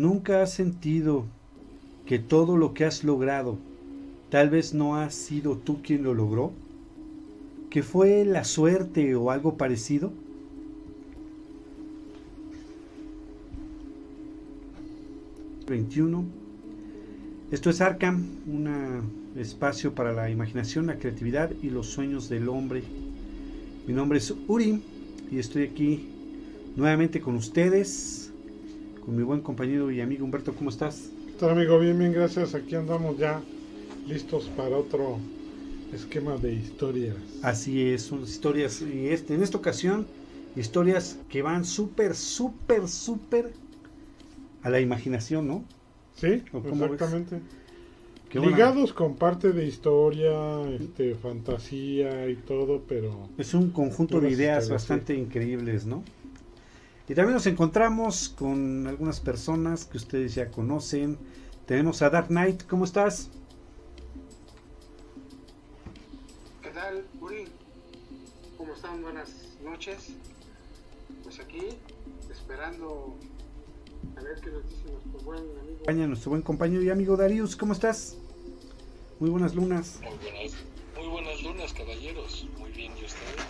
¿Nunca has sentido que todo lo que has logrado tal vez no has sido tú quien lo logró? ¿Que fue la suerte o algo parecido? ...21... Esto es Arkham, un espacio para la imaginación, la creatividad y los sueños del hombre. Mi nombre es Uri y estoy aquí nuevamente con ustedes, con mi buen compañero y amigo Humberto. ¿Cómo estás? ¿Qué tal, amigo? Bien, bien, gracias. Aquí andamos ya listos para otro esquema de historias. Así es, son historias, y este, en esta ocasión, historias que van súper, súper, súper a la imaginación, ¿no? Sí, exactamente. Ligados con parte de historia, este, fantasía y todo, pero... Es un conjunto de ideas bastante increíbles, ¿no? Y también nos encontramos con algunas personas que ustedes ya conocen. Tenemos a Dark Knight, ¿cómo estás? ¿Qué tal, Uri? ¿Cómo están? Buenas noches. Pues aquí, esperando a ver qué nos dice nuestro buen amigo. Nuestro buen compañero y amigo Darius, ¿cómo estás? Muy buenas lunas. Muy buenas, muy buenas lunas, caballeros. Muy bien, ¿y ustedes?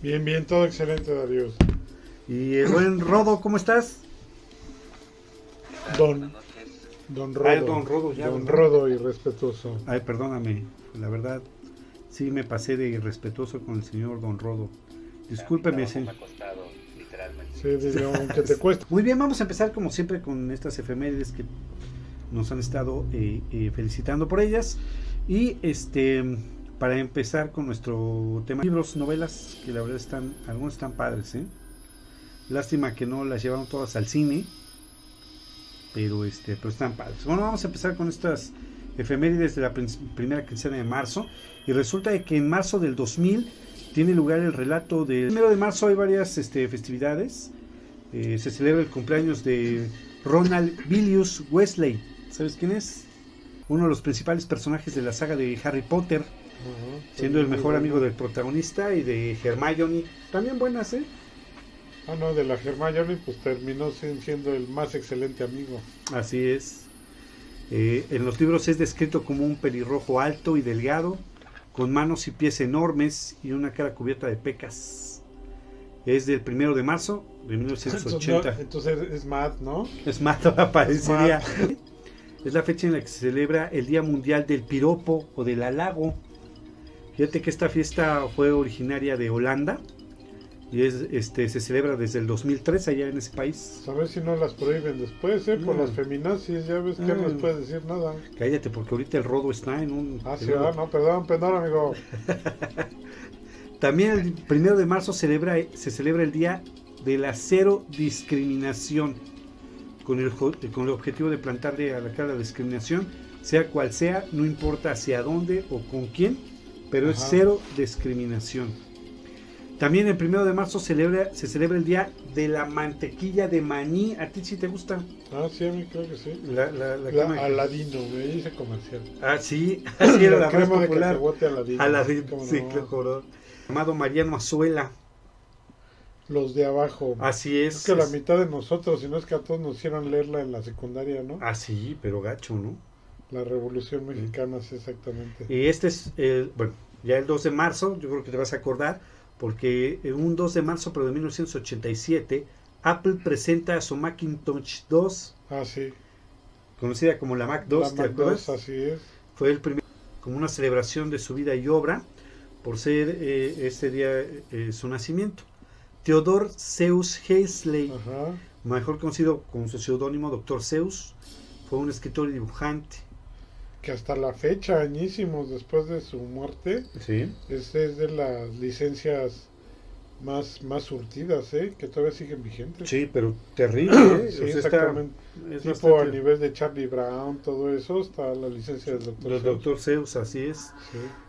Bien, bien, todo excelente, Darius. Y el buen Rodo, ¿cómo estás? Don, don Rodo. Ah, don Rodo, ya. Don Rodo, irrespetuoso. Ay, perdóname, la verdad, sí me pasé de irrespetuoso con el señor Don Rodo. Discúlpeme, señor. Sí, aunque te cueste. Muy bien, vamos a empezar como siempre con estas efemérides que nos han estado eh, eh, felicitando por ellas. Y este para empezar con nuestro tema libros, novelas, que la verdad están, algunos están padres, ¿eh? Lástima que no las llevaron todas al cine. Pero este, pero están padres. Bueno, vamos a empezar con estas efemérides de la primera quincena de marzo. Y resulta que en marzo del 2000 tiene lugar el relato del primero de marzo hay varias este, festividades. Eh, se celebra el cumpleaños de Ronald Villius Wesley. ¿Sabes quién es? Uno de los principales personajes de la saga de Harry Potter, siendo el mejor amigo del protagonista y de Hermione. También buenas, ¿eh? Ah, no, de la Hermione, pues terminó siendo el más excelente amigo. Así es. Eh, en los libros es descrito como un pelirrojo alto y delgado, con manos y pies enormes y una cara cubierta de pecas. Es del primero de marzo de 1980. Entonces, es Matt, ¿no? Es Matt, aparecería. Es, la fecha en la que se celebra el Día Mundial del Piropo o del Halago. Fíjate que esta fiesta fue originaria de Holanda y es, este, se celebra desde el 2003 allá en ese país. A ver si no las prohíben después, ¿eh? Por las feminazis, ya ves que no les puedes decir nada. Cállate, porque ahorita el rodo está en un... Ah, sí, ah, no, perdón, perdón, amigo. También el primero de marzo celebra, se celebra el Día de la Cero Discriminación, con el, con el objetivo de plantarle a la cara la discriminación, sea cual sea, no importa hacia dónde o con quién, pero es cero discriminación. También el primero de marzo celebra, se celebra el día de la mantequilla de maní. ¿A ti sí te gusta? Ah, sí, a mí creo que sí. La, la, la, Aladino, me dice comercial. Ah, sí, así era la, crema más popular. De Aladino. Aladino, sí, claro. Llamado Mariano Azuela. Los de abajo. Así es. Es que la mitad de nosotros, si no es que a todos nos hicieron leerla en la secundaria, ¿no? Ah, sí, pero gacho, ¿no? La Revolución Mexicana, sí, exactamente. Y este es, el, bueno, ya el 2 de marzo, yo creo que te vas a acordar porque en un 2 de marzo pero de 1987 Apple presenta su Macintosh 2. Ah, sí. Conocida como la Mac 2, la Mac 2 así es. Fue el primer, como una celebración de su vida y obra, por ser eh, este día eh, su nacimiento. Theodore Zeus Hazley, mejor conocido con su seudónimo Dr. Zeus, fue un escritor y dibujante que hasta la fecha, añísimos después de su muerte, sí. es, es de las licencias más, más surtidas, ¿eh? que todavía siguen vigentes. Sí, pero terrible. ¿eh? sí, exactamente. tipo a nivel de Charlie Brown, todo eso, está la licencia del doctor Zeus. doctor Zeus, así es.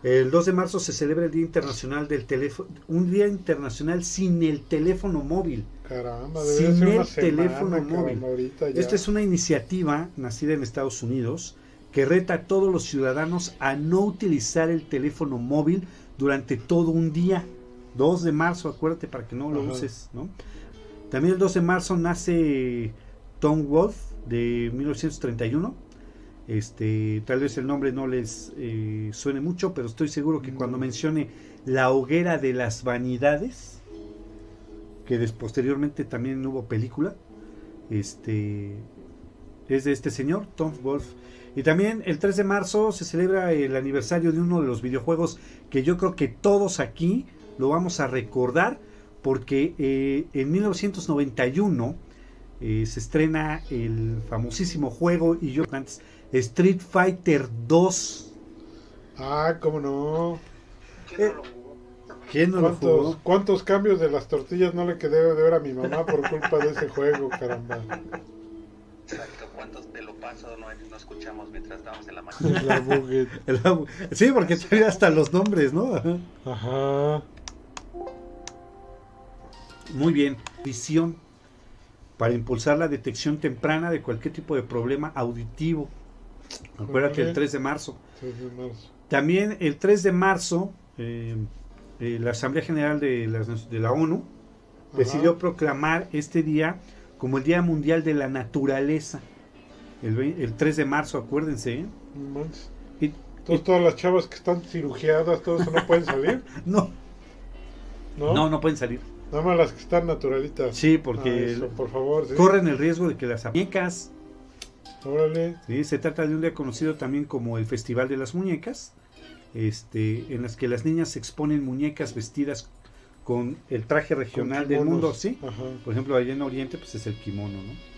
El 2 de marzo se celebra el Día Internacional del Teléfono, un Día Internacional sin el teléfono móvil. Caramba, sin el teléfono móvil. Esta es una iniciativa nacida en Estados Unidos que reta a todos los ciudadanos a no utilizar el teléfono móvil durante todo un día. 2 de marzo, acuérdate para que no lo uses, ¿no? También el 2 de marzo nace Tom Wolf de 1931. Este, tal vez el nombre no les eh, suene mucho, pero estoy seguro que cuando mencione La hoguera de las vanidades, que posteriormente también hubo película, este, es de este señor, Tom Wolf. Y también el 3 de marzo se celebra el aniversario de uno de los videojuegos que yo creo que todos aquí lo vamos a recordar porque eh, en 1991 eh, se estrena el famosísimo juego y yo antes Street Fighter 2. Ah, cómo no. ¿Quién no lo jugó? ¿Cuántos cambios de las tortillas no le quedé de ver a mi mamá por culpa de ese juego, caramba? ¿Cuántos te lo paso no, no escuchamos mientras estábamos en la máquina? sí, porque tenía hasta los nombres, ¿no? Ajá. Muy bien. Visión para impulsar la detección temprana de cualquier tipo de problema auditivo. Acuérdate, el 3 de marzo. También el 3 de marzo, eh, eh, la Asamblea General de la, de la ONU decidió proclamar este día como el Día Mundial de la Naturaleza. El, 3 de marzo, acuérdense. ¿eh? Y, todas las chavas que están cirugiadas, todo eso no pueden salir. no. no. No, no pueden salir. Nada más las que están naturalitas. Sí, porque ah, por favor, corren el riesgo de que las muñecas. Órale. Sí, se trata de un día conocido también como el Festival de las Muñecas, este, en las que las niñas exponen muñecas vestidas con el traje regional del mundo, ¿sí? Por ejemplo, allá en Oriente, pues es el kimono, ¿no?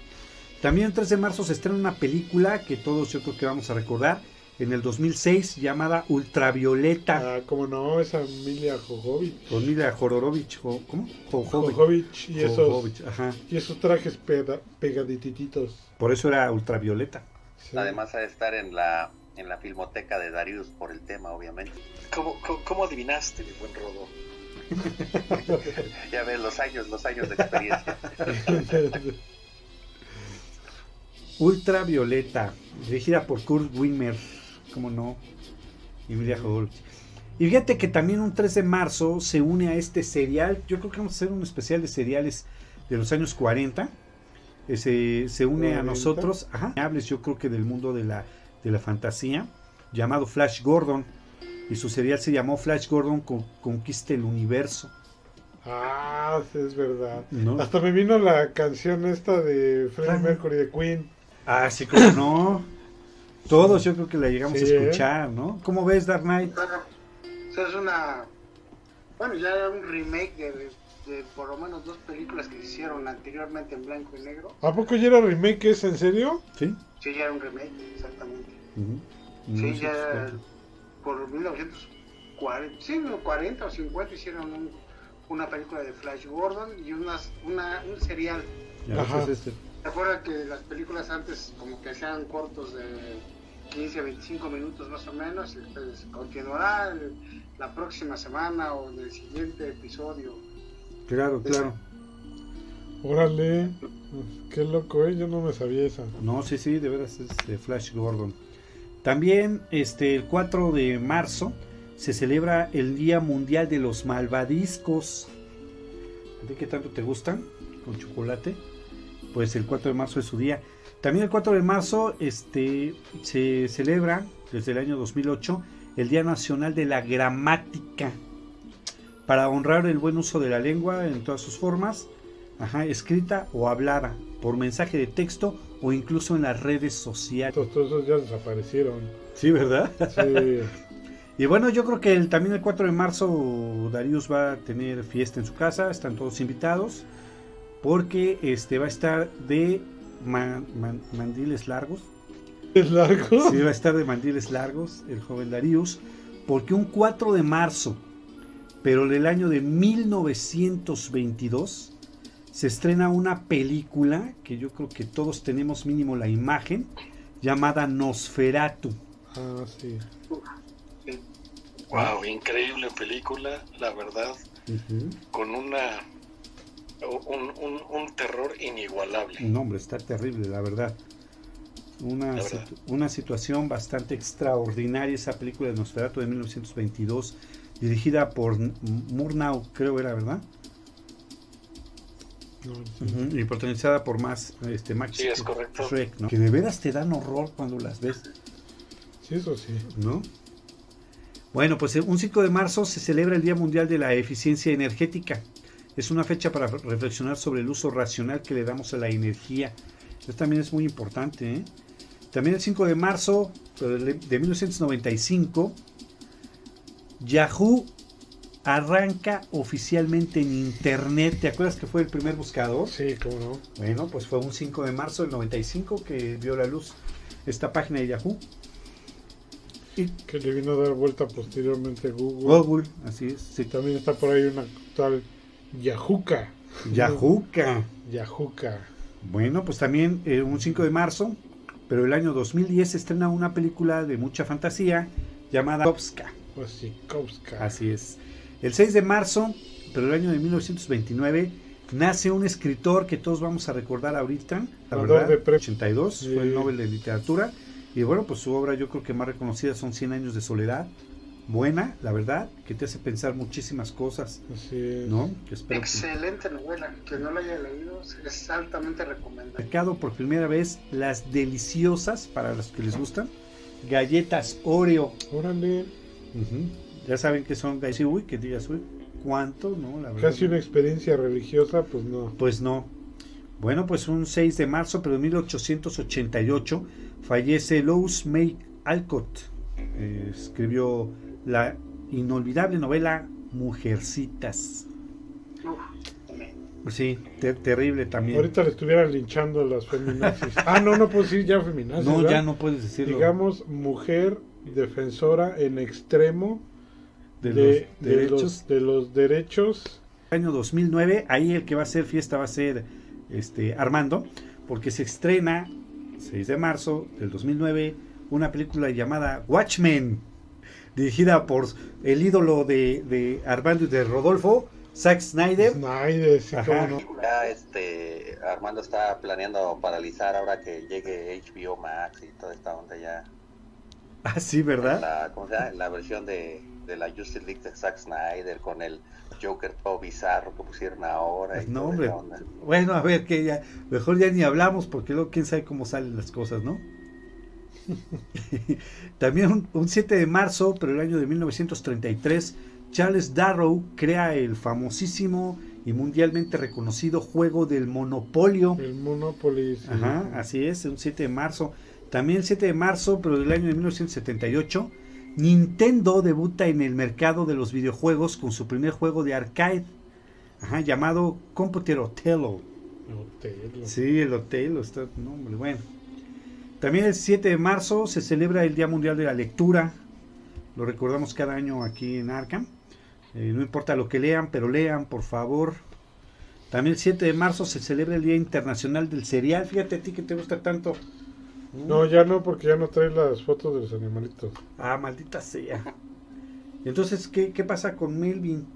También el 3 de marzo se estrena una película que todos yo creo que vamos a recordar, en el 2006 llamada Ultravioleta. Ah, como no, esa Emilia Jojovic. Emilia Jororovich, ¿cómo? Jojovic. y, esos, y esos trajes pegadititos. Por eso era Ultravioleta. Además de estar en la en la filmoteca de Darius por el tema, obviamente. ¿Cómo, cómo, adivinaste, mi buen Rodo? ya ves, los años, los años de experiencia. Ultravioleta, dirigida por Kurt Wimmer como no, Emilia Y fíjate que también un 3 de marzo se une a este serial. Yo creo que vamos a hacer un especial de seriales de los años 40. Ese, se une a nosotros. Ajá. Hables yo creo que del mundo de la, de la fantasía. Llamado Flash Gordon. Y su serial se llamó Flash Gordon con, Conquista el Universo. Ah, es verdad. Hasta me vino la canción esta de Freddie Mercury de Queen. Ah, sí, como no. Todos yo creo que la llegamos a ¿eh? escuchar, ¿no? ¿Cómo ves Dark Knight? Bueno, es una... Bueno, ya era un remake de, por lo menos dos películas que se hicieron anteriormente en blanco y negro. ¿A poco ya era remake? ¿Es en serio? Sí. Sí, ya era un remake, exactamente. Sí, ya por 1940, sí, 40 o 50 hicieron una película de Flash Gordon y unas, una, un serial. Ajá. este. ¿Te acuerdas que las películas antes como que hacían cortos de 15 a 25 minutos más o menos? Y pues continuará la próxima semana o en el siguiente episodio. Claro, claro. Órale, qué loco, ¿eh? Yo no me sabía esa. No, sí, sí, de veras es de Flash Gordon. También este, el 4 de marzo se celebra el Día Mundial de los Malvadiscos. ¿De qué tanto te gustan? Con chocolate pues el 4 de marzo es su día. También el 4 de marzo este, se celebra desde el año 2008 el Día Nacional de la Gramática para honrar el buen uso de la lengua en todas sus formas, ajá, escrita o hablada, por mensaje de texto o incluso en las redes sociales. Todos, esos ya desaparecieron. Sí, ¿verdad? Sí. y bueno, yo creo que el, también el 4 de marzo Darius va a tener fiesta en su casa, están todos invitados porque este va a estar de mandiles largos. ¿Es largo? Sí, va a estar de mandiles largos el joven Darius, porque un 4 de marzo, pero del año de 1922, se estrena una película que yo creo que todos tenemos mínimo la imagen, llamada Nosferatu. Ah, sí. Wow, increíble película, la verdad, con una un, terror inigualable. No, hombre, está terrible, la verdad. Una, una situación bastante extraordinaria esa película de Nosferatu de 1922, dirigida por Murnau, creo era, ¿verdad? y protagonizada por más este Max sí, es correcto. Shrek, ¿no? Que de veras te dan horror cuando las ves. Sí, eso sí. ¿No? Bueno, pues un 5 de marzo se celebra el Día Mundial de la Eficiencia Energética. Es una fecha para reflexionar sobre el uso racional que le damos a la energía. Esto también es muy importante. ¿eh? También el 5 de marzo de 1995, Yahoo arranca oficialmente en Internet. ¿Te acuerdas que fue el primer buscador? Sí, cómo no. Bueno, pues fue un 5 de marzo del 95 que vio la luz esta página de Yahoo. Y que le vino a dar vuelta posteriormente Google. Google, así es. Sí. También está por ahí una tal Yahuka. Yahuka. Yahuka. Bueno, pues también eh, un 5 de marzo, pero el año 2010 se estrena una película de mucha fantasía llamada Kovska. Así es. El 6 de marzo, pero el año de 1929, nace un escritor que todos vamos a recordar ahorita, la verdad, de 82, fue el Nobel de Literatura. Y bueno, pues su obra yo creo que más reconocida son 100 años de soledad. Buena, la verdad, que te hace pensar muchísimas cosas. ¿no? Excelente novela, que no la haya leído, es altamente recomendable. Mercado por primera vez las deliciosas, para los que les gustan, galletas Oreo. Órale. Ya saben que son galletas, uy, que digas, uy, ¿cuánto? No, la verdad, Casi una experiencia religiosa, pues no. Pues no. Bueno, pues un 6 de marzo, pero de 1888, fallece Louis May Alcott. Eh, escribió la inolvidable novela Mujercitas. Sí, terrible también. Ahorita le estuvieran linchando las feminazis. ah, no, no puedo decir ya feminazis. No, ya no puedes decirlo. Digamos, mujer defensora en extremo de, los, derechos. de los derechos. Año 2009, ahí el que va a hacer fiesta va a ser este Armando, porque se estrena 6 de marzo del 2009 una película llamada Watchmen, dirigida por el ídolo de, de Armando y de Rodolfo, Zack Snyder. Snyder, sí, Ya este, Armando está planeando paralizar ahora que llegue HBO Max y toda esta onda ya. Ah, sí, ¿verdad? La, ¿cómo se llama? La versión de, de la Justice League de Zack Snyder con el Joker todo bizarro que pusieron ahora. Y no, hombre. Bueno, a ver, que ya, mejor ya ni hablamos porque luego quién sabe cómo salen las cosas, ¿no? También un, 7 de marzo, pero el año de 1933, Charles Darrow crea el famosísimo y mundialmente reconocido juego del Monopolio. El Monopoly. Ajá, así es, un 7 de marzo. También el 7 de marzo, pero del año de 1978, Nintendo debuta en el mercado de los videojuegos con su primer juego de arcade, llamado Computer Othello. Sí, el Othello, está, bueno. También el 7 de marzo se celebra el Día Mundial de la Lectura. Lo recordamos cada año aquí en Arkham. Eh, no importa lo que lean, pero lean, por favor. También el 7 de marzo se celebra el Día Internacional del Cereal. Fíjate a ti que te gusta tanto. No, ya no, porque ya no trae las fotos de los animalitos. Ah, maldita sea. Entonces, ¿qué, qué pasa con Melvin?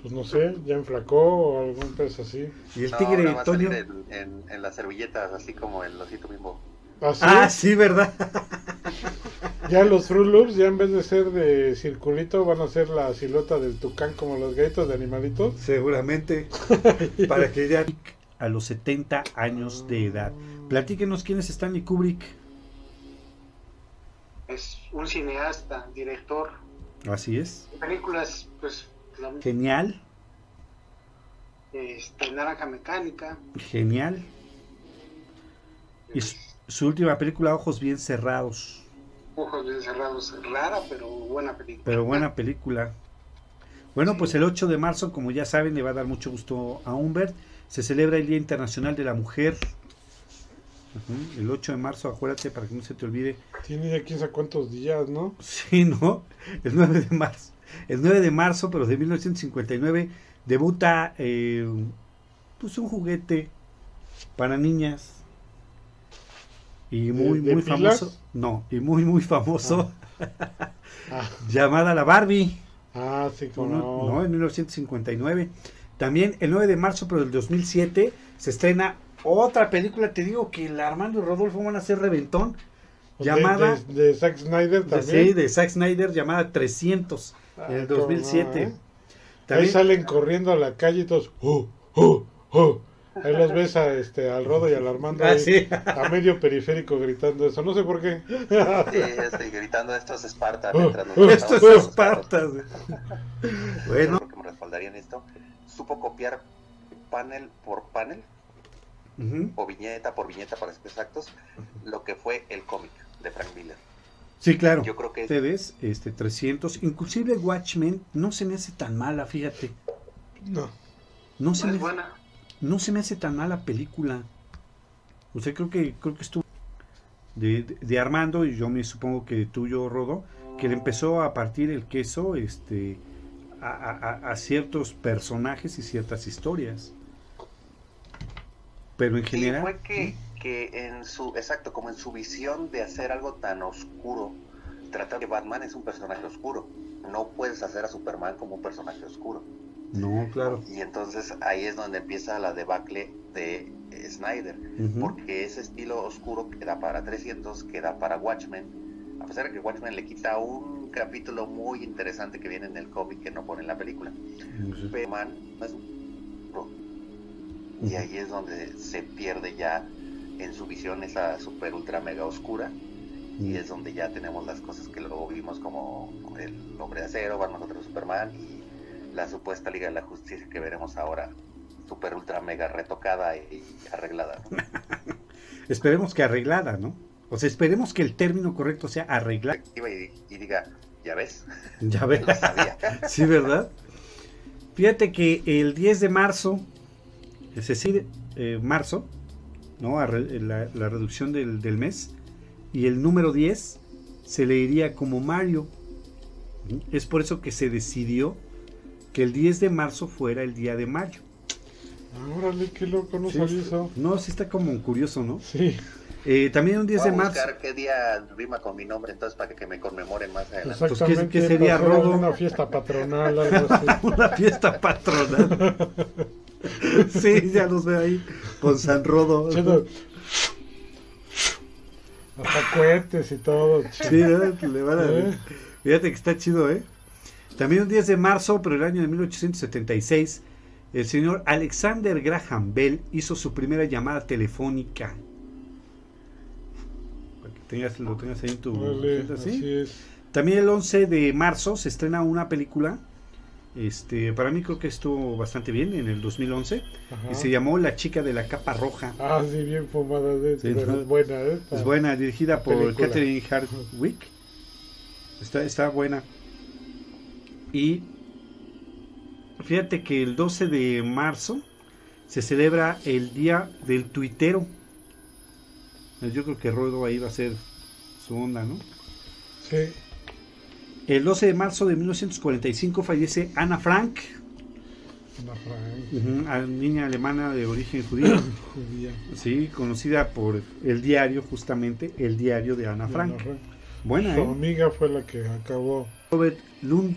Pues no sé, ya enflacó o algún pez así. ¿Y el tigre Toño? En, en, las servilletas, así como el osito mismo. ¿Ah, sí? ¿verdad? ya los Fruit Loops, ya en vez de ser de circulito, van a ser la silueta del tucán como los gaitos de animalitos. Seguramente. para que ya a los 70 años de edad. Platíquenos quién es Stanley Kubrick. Es un cineasta, director. Así es. Películas, pues. Genial. Este, Naranja Mecánica. Genial. Y su última película, Ojos Bien Cerrados. Ojos Bien Cerrados, rara, pero buena película. Pero buena película. Bueno, pues el 8 de marzo, como ya saben, le va a dar mucho gusto a Humbert. Se celebra el Día Internacional de la Mujer. El 8 de marzo, acuérdate para que no se te olvide. Tiene ya quién sabe cuántos días, ¿no? Sí, ¿no? El 9 de marzo. El 9 de marzo, pero de 1959, debuta eh, pues un juguete para niñas y muy, muy famoso. No, y muy, muy famoso. Ah. Ah. llamada la Barbie. Ah, sí, como no. En 1959. También el 9 de marzo, pero del 2007, se estrena otra película. Te digo que el Armando y Rodolfo van a hacer reventón. Llamada. De, Zack Snyder también. sí, de Zack Snyder, llamada 300, en el 2007. También, Ahí salen corriendo a la calle y todos. ¡Oh, oh, ¡Oh! Ahí los ves a, este, al Rodo y al Armando ah, a medio periférico gritando eso. No sé por qué. Sí, estoy gritando estos Espartas. Oh, oh, estos Espartas. bueno. que me respaldarían esto. Supo copiar panel por panel o viñeta por viñeta para ser exactos, lo que fue el cómic de Frank Miller. Sí, claro. Yo creo que ustedes, este 300, inclusive Watchmen no se me hace tan mala, fíjate. No. No se me buena. No se me hace tan mala película. O sea, creo que creo que estuvo de, de, Armando y yo me supongo que tuyo Rodo, que le empezó a partir el queso este a, a, a ciertos personajes y ciertas historias. Pero en general. fue que, que en su. Exacto, como en su visión de hacer algo tan oscuro. Tratar que Batman es un personaje oscuro. No puedes hacer a Superman como un personaje oscuro. No, claro. Y entonces ahí es donde empieza la debacle de Snyder. Porque ese estilo oscuro que da para 300, que da para Watchmen. A pesar de que Watchmen le quita un capítulo muy interesante que viene en el cómic que no pone en la película. Pero Man no es un y ahí es donde se pierde ya en su visión esa super ultra mega oscura y es donde ya tenemos las cosas que luego vimos como el hombre de acero, Batman contra Superman y la supuesta Liga de la Justicia que veremos ahora super ultra mega retocada y arreglada. esperemos que arreglada, ¿no? O sea, esperemos que el término correcto sea arreglada. Y, diga, ya ves. Ya ves. sí, ¿verdad? Fíjate que el 10 de marzo es decir, eh, marzo, ¿no? La, reducción del, mes, y el número 10 se leería como Mario. Es por eso que se decidió que el 10 de marzo fuera el día de mayo. Órale, qué loco, no sabía eso. No, sí está como curioso, ¿no? Sí. Eh, también un 10 de marzo. buscar qué día rima con mi nombre entonces para que me conmemoren más adelante. Pues, ¿qué, ¿qué, sería Rodo? Una fiesta patronal, algo así. una fiesta patronal. sí, ya los veo ahí con San Rodo. Hasta cohetes y todo. Sí, le van a ¿Eh? Fíjate que está chido, ¿eh? También un 10 de marzo, pero el año de 1876, el señor Alexander Graham Bell hizo su primera llamada telefónica. Para que tengas, lo tengas ahí en tu... Vale, así es. También el 11 de marzo se estrena una película este, para mí creo que estuvo bastante bien en el 2011 y se llamó La chica de la capa roja. Ah, sí, bien fumada, de, es buena, ¿eh? Es buena, dirigida por Catherine Hardwick. Está, está buena. Y fíjate que el 12 de marzo se celebra el Día del Tuitero. Yo creo que Ruedo ahí va a ser su onda, ¿no? Sí. El 12 de marzo de 1945 fallece Ana Frank. Ana Frank. niña alemana de origen judío. Sí, conocida por el diario, justamente, el diario de Ana Frank. Buena, Su ¿eh? amiga fue la que acabó. Robert Lund,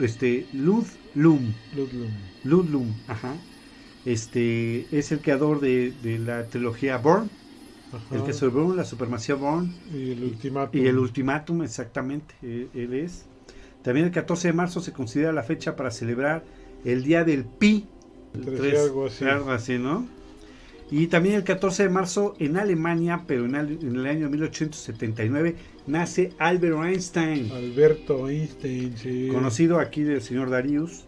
este, Ludlum. Ludlum. Ludlum, ajá. Este, es el creador de, de la trilogía Born el que sobró la supremacía Born. Y el ultimátum. Y el ultimátum, exactamente, e, él, es. También el 14 de marzo se considera la fecha para celebrar el Día del Pi. El algo, así. algo así, ¿no? Y también el 14 de marzo en Alemania, pero en, en, el año 1879, nace Albert Einstein. Alberto Einstein, sí. Conocido aquí del señor Darius.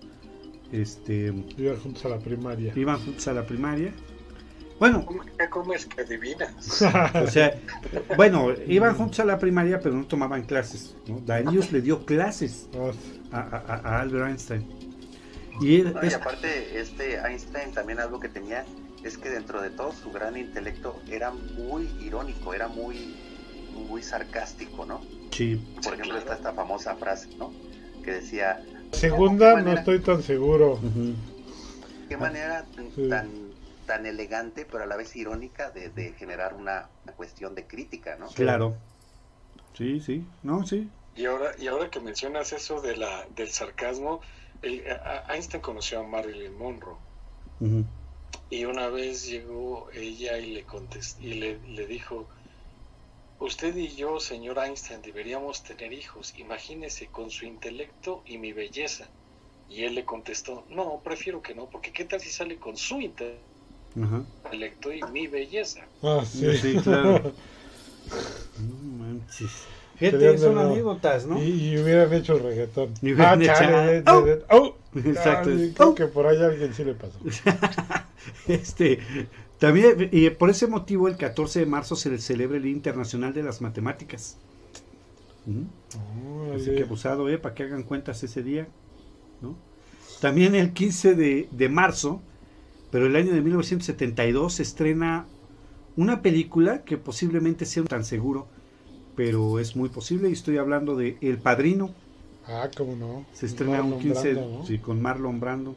Este, iban juntos a la primaria. Iban juntos a la primaria. Bueno. ¿Cómo es que adivinas? o sea, bueno, iban juntos a la primaria, pero no tomaban clases. ¿no? Darius le dio clases a, Albert Einstein. Y, aparte, este Einstein también algo que tenía es que dentro de todo su gran intelecto era muy irónico, era muy, muy sarcástico, ¿no? Sí. Por ejemplo, está esta famosa frase, ¿no? Que decía... Segunda, no estoy tan seguro. ¿Qué manera tan tan elegante, pero a la vez irónica de, generar una, cuestión de crítica, ¿no? Claro. Sí, sí, no, sí. Y ahora, y ahora que mencionas eso de la, del sarcasmo, Einstein conoció a Marilyn Monroe. Y una vez llegó ella y le contestó, y le, le dijo, usted y yo, señor Einstein, deberíamos tener hijos. Imagínese con su intelecto y mi belleza. Y él le contestó, no, prefiero que no, porque ¿qué tal si sale con su intelecto? Ajá. Y mi belleza. Ah, sí, sí claro. no manches. Gente, son anécdotas, ¿no? Y, hubieran hecho reggaetón. ah, chale, oh. oh. Exacto. creo oh. que por ahí a alguien sí le pasó. este, también, y por ese motivo, el 14 de marzo se celebra el Día Internacional de las Matemáticas. Así que abusado, ¿eh? Para que hagan cuentas ese día. ¿no? También el 15 de, de marzo, pero el año de 1972, se estrena una película que posiblemente sea tan seguro, pero es muy posible. Y estoy hablando de El Padrino. Ah, cómo no. Se estrena un 15 sí, con Marlon Brando.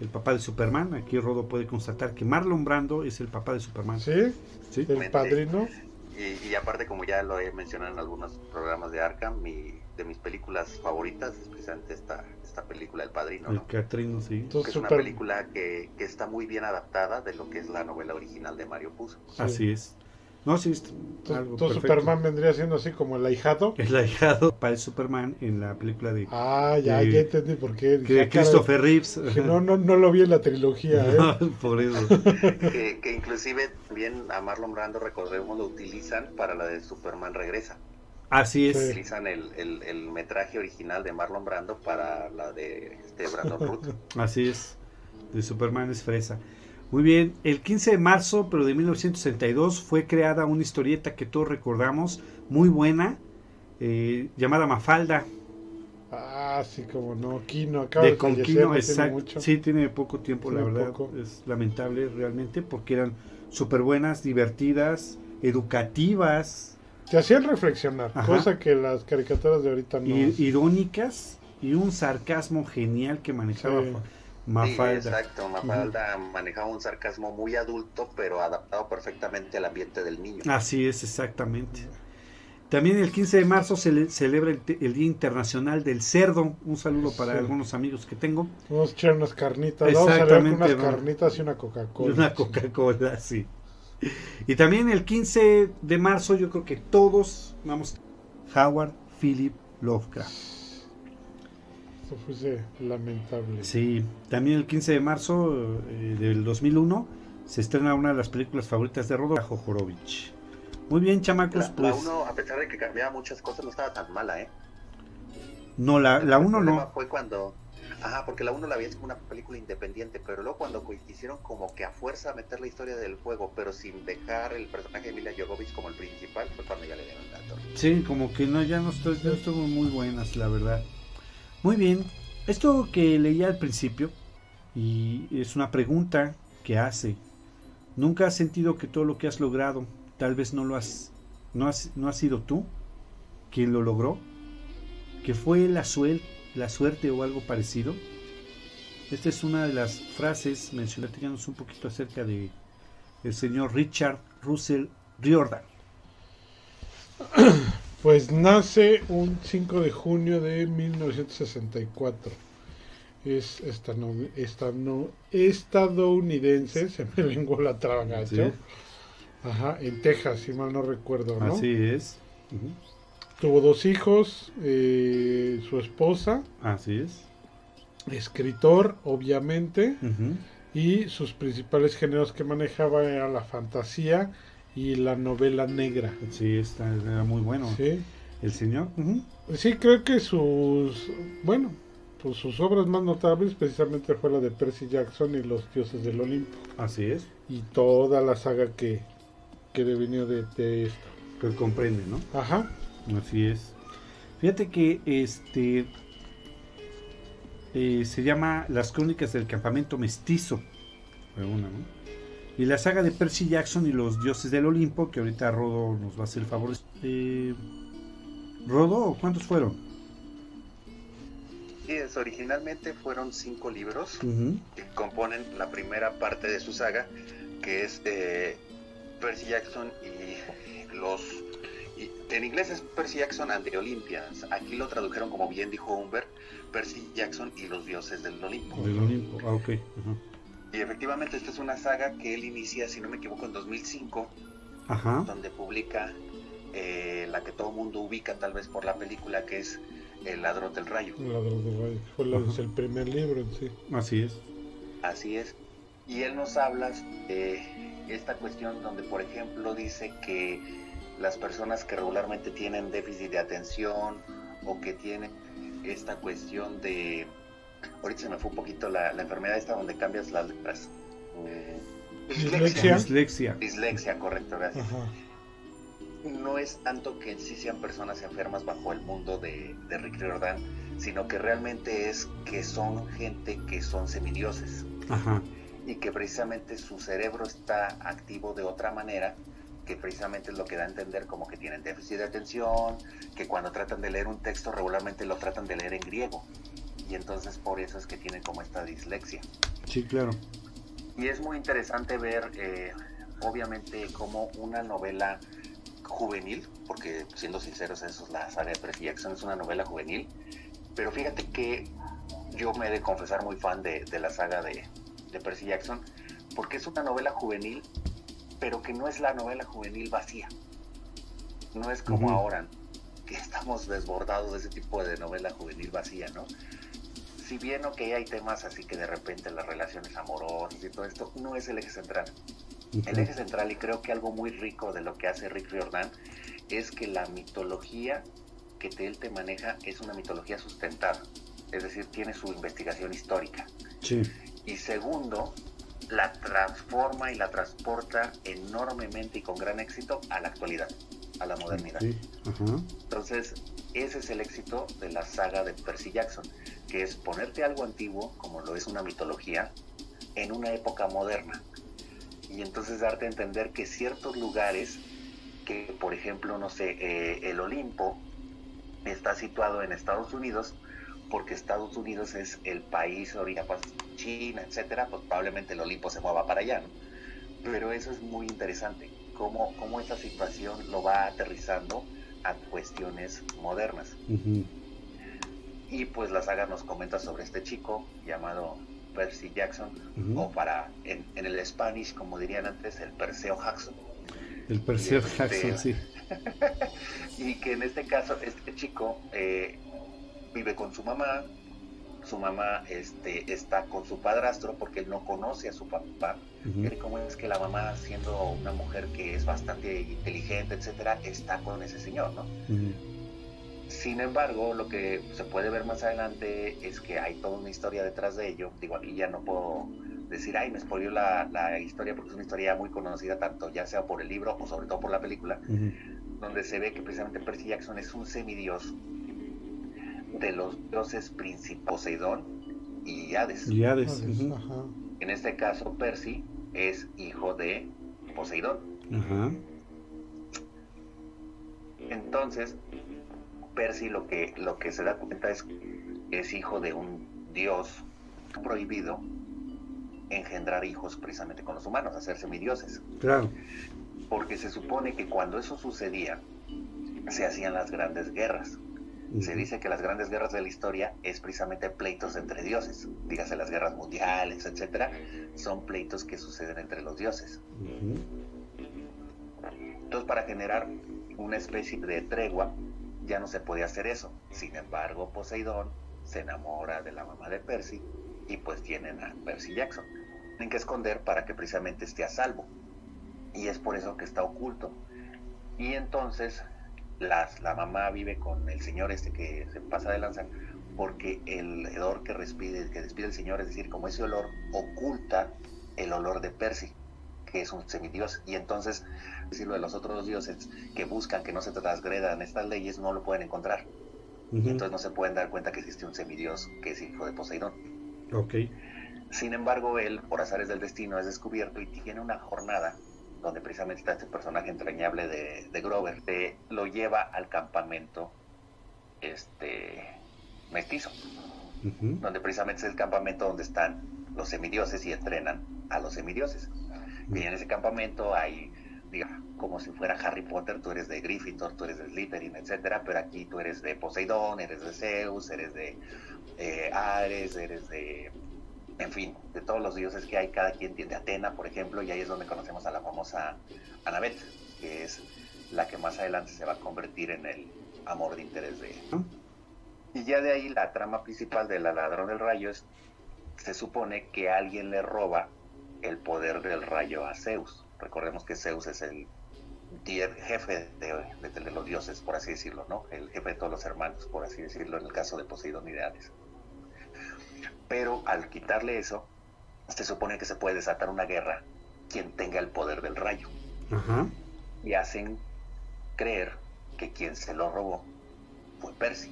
El papá de Superman. Aquí Rodo puede constatar que Marlon Brando es el papá de Superman. Sí, sí. El padrino. Y, aparte, como ya lo he mencionado en algunos programas de Arkham, mi, de mis películas favoritas es precisamente esta, esta película El Padrino. El Catrino, sí. es una película que, que, está muy bien adaptada de lo que es la novela original de Mario Puzo. Así es. No, sí, todo Superman vendría siendo así como el ahijado. El ahijado para el Superman en la película de. Ah, ya, ya entendí por qué. De Christopher Reeves. Que no, no, no lo vi en la trilogía. ¿eh? por eso. que, que, inclusive también a Marlon Brando, recordemos, lo utilizan para la de Superman Regresa. Así es. Utilizan el, el, el, metraje original de Marlon Brando para la de este Brandon Root. Así es. De Superman es fresa. Muy bien, el 15 de marzo, pero de 1962, fue creada una historieta que todos recordamos, muy buena, eh, llamada Mafalda. Ah, sí, como no, Kino, acaba de, con Kino, exacto. Sí, tiene poco tiempo, la verdad. Es lamentable realmente porque eran súper buenas, divertidas, educativas. Te hacían reflexionar, cosa que las caricaturas de ahorita no. irónicas y un sarcasmo genial que manejaba. Mafalda. exacto, Mafalda manejaba un sarcasmo muy adulto, pero adaptado perfectamente al ambiente del niño. Así es, exactamente. También el 15 de marzo se celebra el, Día Internacional del Cerdo. Un saludo para algunos amigos que tengo. Vamos a echar unas carnitas. Exactamente, unas carnitas y una Coca-Cola. Una Coca-Cola, sí. Y también el 15 de marzo yo creo que todos vamos Howard Philip Lovecraft fuese lamentable. Sí, también el 15 de marzo eh, del 2001 se estrena una de las películas favoritas de Rodo, Jorovich. Muy bien, chamacos. La, pues... uno, a pesar de que cambiaba muchas cosas, no estaba tan mala, ¿eh? No, la 1 la uno no. Fue cuando. Ajá, porque la 1 la vi como una película independiente, pero luego cuando quisieron como que a fuerza meter la historia del juego, pero sin dejar el personaje de Mila Jovovich como el principal, fue cuando ya le dieron la Sí, como que no, ya no estoy, no estuvo muy buenas, la verdad. Muy bien, esto que leía al principio, y es una pregunta que hace, ¿nunca has sentido que todo lo que has logrado, tal vez no lo has, no has, no sido tú quien lo logró? ¿Que fue la, la suerte o algo parecido? Esta es una de las frases, mencionaríamos un poquito acerca de el señor Richard Russell Riordan. Pues nace un 5 de junio de 1964. Es esta no, estadounidense, se me vengó la traba Ajá, en Texas, si mal no recuerdo, ¿no? Así es. Tuvo dos hijos, eh, su esposa. Así es. Escritor, obviamente. Y sus principales géneros que manejaba era la fantasía y la novela negra. Sí, esta era muy bueno. Sí. El señor. Sí, creo que sus, bueno, pues sus obras más notables precisamente fue la de Percy Jackson y los dioses del Olimpo. Así es. Y toda la saga que, que devenió de, de esto. Que comprende, ¿no? Ajá. Así es. Fíjate que este eh, se llama Las Crónicas del Campamento Mestizo. Una, ¿no? Y la saga de Percy Jackson y los dioses del Olimpo, que ahorita Rodo nos va a hacer el favor. Eh, ¿Rodo cuántos fueron? Sí, originalmente fueron cinco libros que componen la primera parte de su saga, que es eh, Percy Jackson y los... en inglés es Percy Jackson and the Olympians. Aquí lo tradujeron como bien dijo Humbert, Percy Jackson y los dioses del Olimpo. Del Olimpo, ah, ok. Y efectivamente esta es una saga que él inicia, si no me equivoco, en 2005, donde publica eh, la que todo el mundo ubica tal vez por la película, que es El ladrón del rayo. El ladrón del rayo, fue el primer libro en sí. Así es. Así es. Y él nos habla de esta cuestión donde, por ejemplo, dice que las personas que regularmente tienen déficit de atención o que tienen esta cuestión de, ahorita se me fue un poquito la, enfermedad esta donde cambias las letras. dislexia. Dislexia. Dislexia, correcto, gracias. No es tanto que en sí sean personas enfermas bajo el mundo de, de Rick Riordan, sino que realmente es que son gente que son semidioses. Y que precisamente su cerebro está activo de otra manera que precisamente es lo que da a entender como que tienen déficit de atención, que cuando tratan de leer un texto regularmente lo tratan de leer en griego. Y entonces por eso es que tienen como esta dislexia. Sí, claro. Y es muy interesante ver, eh, obviamente, como una novela juvenil, porque siendo sinceros, eso es la saga de Percy Jackson, es una novela juvenil, pero fíjate que yo me he de confesar muy fan de, la saga de, de, Percy Jackson, porque es una novela juvenil, pero que no es la novela juvenil vacía. No es como ahora, que estamos desbordados de ese tipo de novela juvenil vacía, ¿no? Si bien, ok, hay temas así que de repente las relaciones amorosas y todo esto, no es el eje central. El eje central, y creo que algo muy rico de lo que hace Rick Riordan, es que la mitología que él te maneja es una mitología sustentada, es decir, tiene su investigación histórica. Sí. Y segundo, la transforma y la transporta enormemente y con gran éxito a la actualidad, a la modernidad. Entonces, ese es el éxito de la saga de Percy Jackson, que es ponerte algo antiguo, como lo es una mitología, en una época moderna. Y entonces darte a entender que ciertos lugares, que por ejemplo, no sé, eh, el Olimpo, está situado en Estados Unidos, porque Estados Unidos es el país, ahorita pues China, etcétera, pues probablemente el Olimpo se mueva para allá, ¿no? Pero eso es muy interesante, cómo, cómo esta situación lo va aterrizando a cuestiones modernas. Y pues la saga nos comenta sobre este chico llamado Percy Jackson, o para, en, el Spanish, como dirían antes, el Perseo Jackson. El Perseo este, Jackson, sí. y que en este caso este chico eh, vive con su mamá, su mamá este, está con su padrastro porque él no conoce a su papá. Cómo es que la mamá, siendo una mujer que es bastante inteligente, etcétera, está con ese señor, ¿no? Sin embargo, lo que se puede ver más adelante es que hay toda una historia detrás de ello. Digo, aquí ya no puedo decir, ay, me spoiló la, la, historia porque es una historia muy conocida, tanto ya sea por el libro o sobre todo por la película donde se ve que precisamente Percy Jackson es un semidios de los dioses principales Poseidón y Hades. Y Hades. En este caso, Percy es hijo de Poseidón. Entonces, Percy lo que, lo que se da cuenta es que es hijo de un dios prohibido engendrar hijos precisamente con los humanos, hacer semidioses. Claro porque se supone que cuando eso sucedía, se hacían las grandes guerras. Se dice que las grandes guerras de la historia es precisamente pleitos entre dioses, dígase las guerras mundiales, etcétera, son pleitos que suceden entre los dioses. Entonces, para generar una especie de tregua, ya no se podía hacer eso. Sin embargo, Poseidón se enamora de la mamá de Percy y pues tienen a Percy Jackson. Tienen que esconder para que precisamente esté a salvo y es por eso que está oculto. Y entonces las, la mamá vive con el señor este que se pasa de lanza porque el hedor que respide, que despide el señor, es decir, como ese olor oculta el olor de Percy, que es un semidios, y entonces, decirlo de los otros dioses que buscan que no se transgredan estas leyes, no lo pueden encontrar. Y entonces no se pueden dar cuenta que existe un semidios que es hijo de Poseidón. Ok. Sin embargo, él, por azares del destino, es descubierto y tiene una jornada donde precisamente está este personaje entrañable de, Grover, que lo lleva al campamento este mestizo, donde precisamente es el campamento donde están los semidioses y entrenan a los semidioses. Y en ese campamento hay, digamos, como si fuera Harry Potter, tú eres de Gryffindor, tú eres de Slytherin, etcétera, pero aquí tú eres de Poseidón, eres de Zeus, eres de eh, Ares, eres de en fin, de todos los dioses que hay, cada quien tiene Atena, por ejemplo, y ahí es donde conocemos a la famosa Anabet, que es la que más adelante se va a convertir en el amor de interés de él. Y ya de ahí la trama principal de la ladrón del rayo es, se supone que alguien le roba el poder del rayo a Zeus. Recordemos que Zeus es el jefe de, los dioses, por así decirlo, ¿no? El jefe de todos los hermanos, por así decirlo, en el caso de Poseidón y de Hades. Pero al quitarle eso, se supone que se puede desatar una guerra quien tenga el poder del rayo. Y hacen creer que quien se lo robó fue Percy.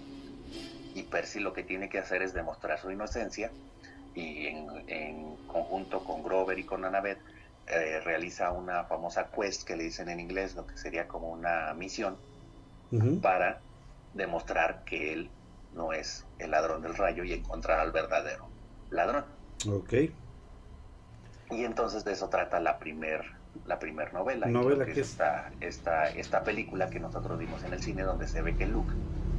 Y Percy lo que tiene que hacer es demostrar su inocencia y en, conjunto con Grover y con Annabeth eh, realiza una famosa quest que le dicen en inglés, lo que sería como una misión para demostrar que él no es el ladrón del rayo y encontrar al verdadero ladrón. Ok. Y entonces de eso trata la primer, la primer novela. Novela que, es esta, esta, esta película que nosotros vimos en el cine donde se ve que Luke,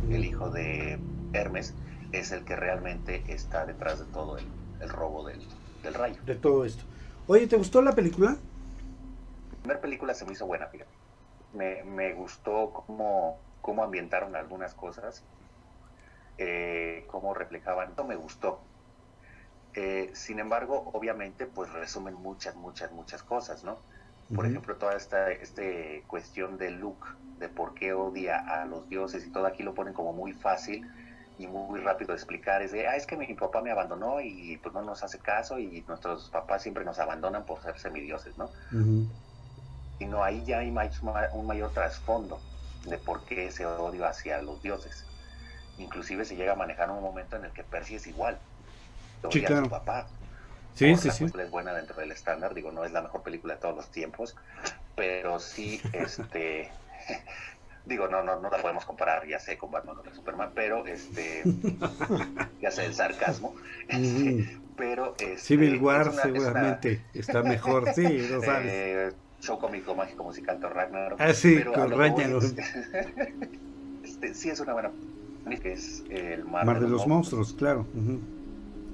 el hijo de Hermes, es el que realmente está detrás de todo el, el robo del, del rayo. De todo esto. Oye, ¿te gustó la película? La primera película se me hizo buena, fíjate. Me, me gustó cómo, cómo ambientaron algunas cosas, eh, cómo reflejaban. No me gustó. Eh, sin embargo, obviamente, pues resumen muchas, muchas, muchas cosas, ¿no? Por ejemplo, toda esta este cuestión de Luke, de por qué odia a los dioses y todo aquí lo ponen como muy fácil y muy rápido de explicar es de, ah, es que mi papá me abandonó y pues no nos hace caso y nuestros papás siempre nos abandonan por ser semidioses, ¿no? Y no, ahí ya hay un mayor trasfondo de por qué ese odio hacia los dioses. Inclusive se llega a manejar un momento en el que Percy es igual. Odia a su papá. Sí, sí, sí. es buena dentro del estándar, digo, no es la mejor película de todos los tiempos, pero sí, este, Digo, no, no, no la podemos comparar, ya sé, con Batman contra Superman, pero este, ya sé el sarcasmo. Este, pero este, Civil War seguramente está mejor, sí, lo sabes. Eh, show cómico mágico musical Thor Ragnarok. Ah, sí, con Ragnarok. este, sí, es una buena que es el mar, mar de, los, monstruos, claro.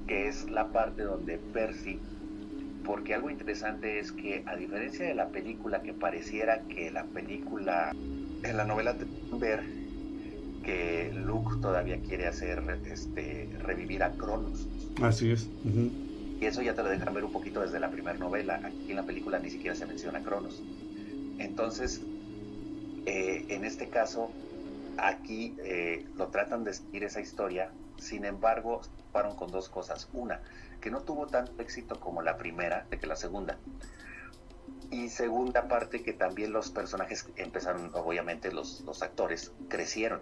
Que es la parte donde Percy porque algo interesante es que a diferencia de la película que pareciera que la película en la novela de ver que Luke todavía quiere hacer este revivir a Cronos. Así es. Y eso ya te lo dejan ver un poquito desde la primera novela. Aquí en la película ni siquiera se menciona a Cronos. Entonces, eh, en este caso, aquí eh, lo tratan de seguir esa historia. Sin embargo, fueron con dos cosas. Una, que no tuvo tanto éxito como la primera, de que la segunda. Y segunda parte que también los personajes empezaron, obviamente los, los actores crecieron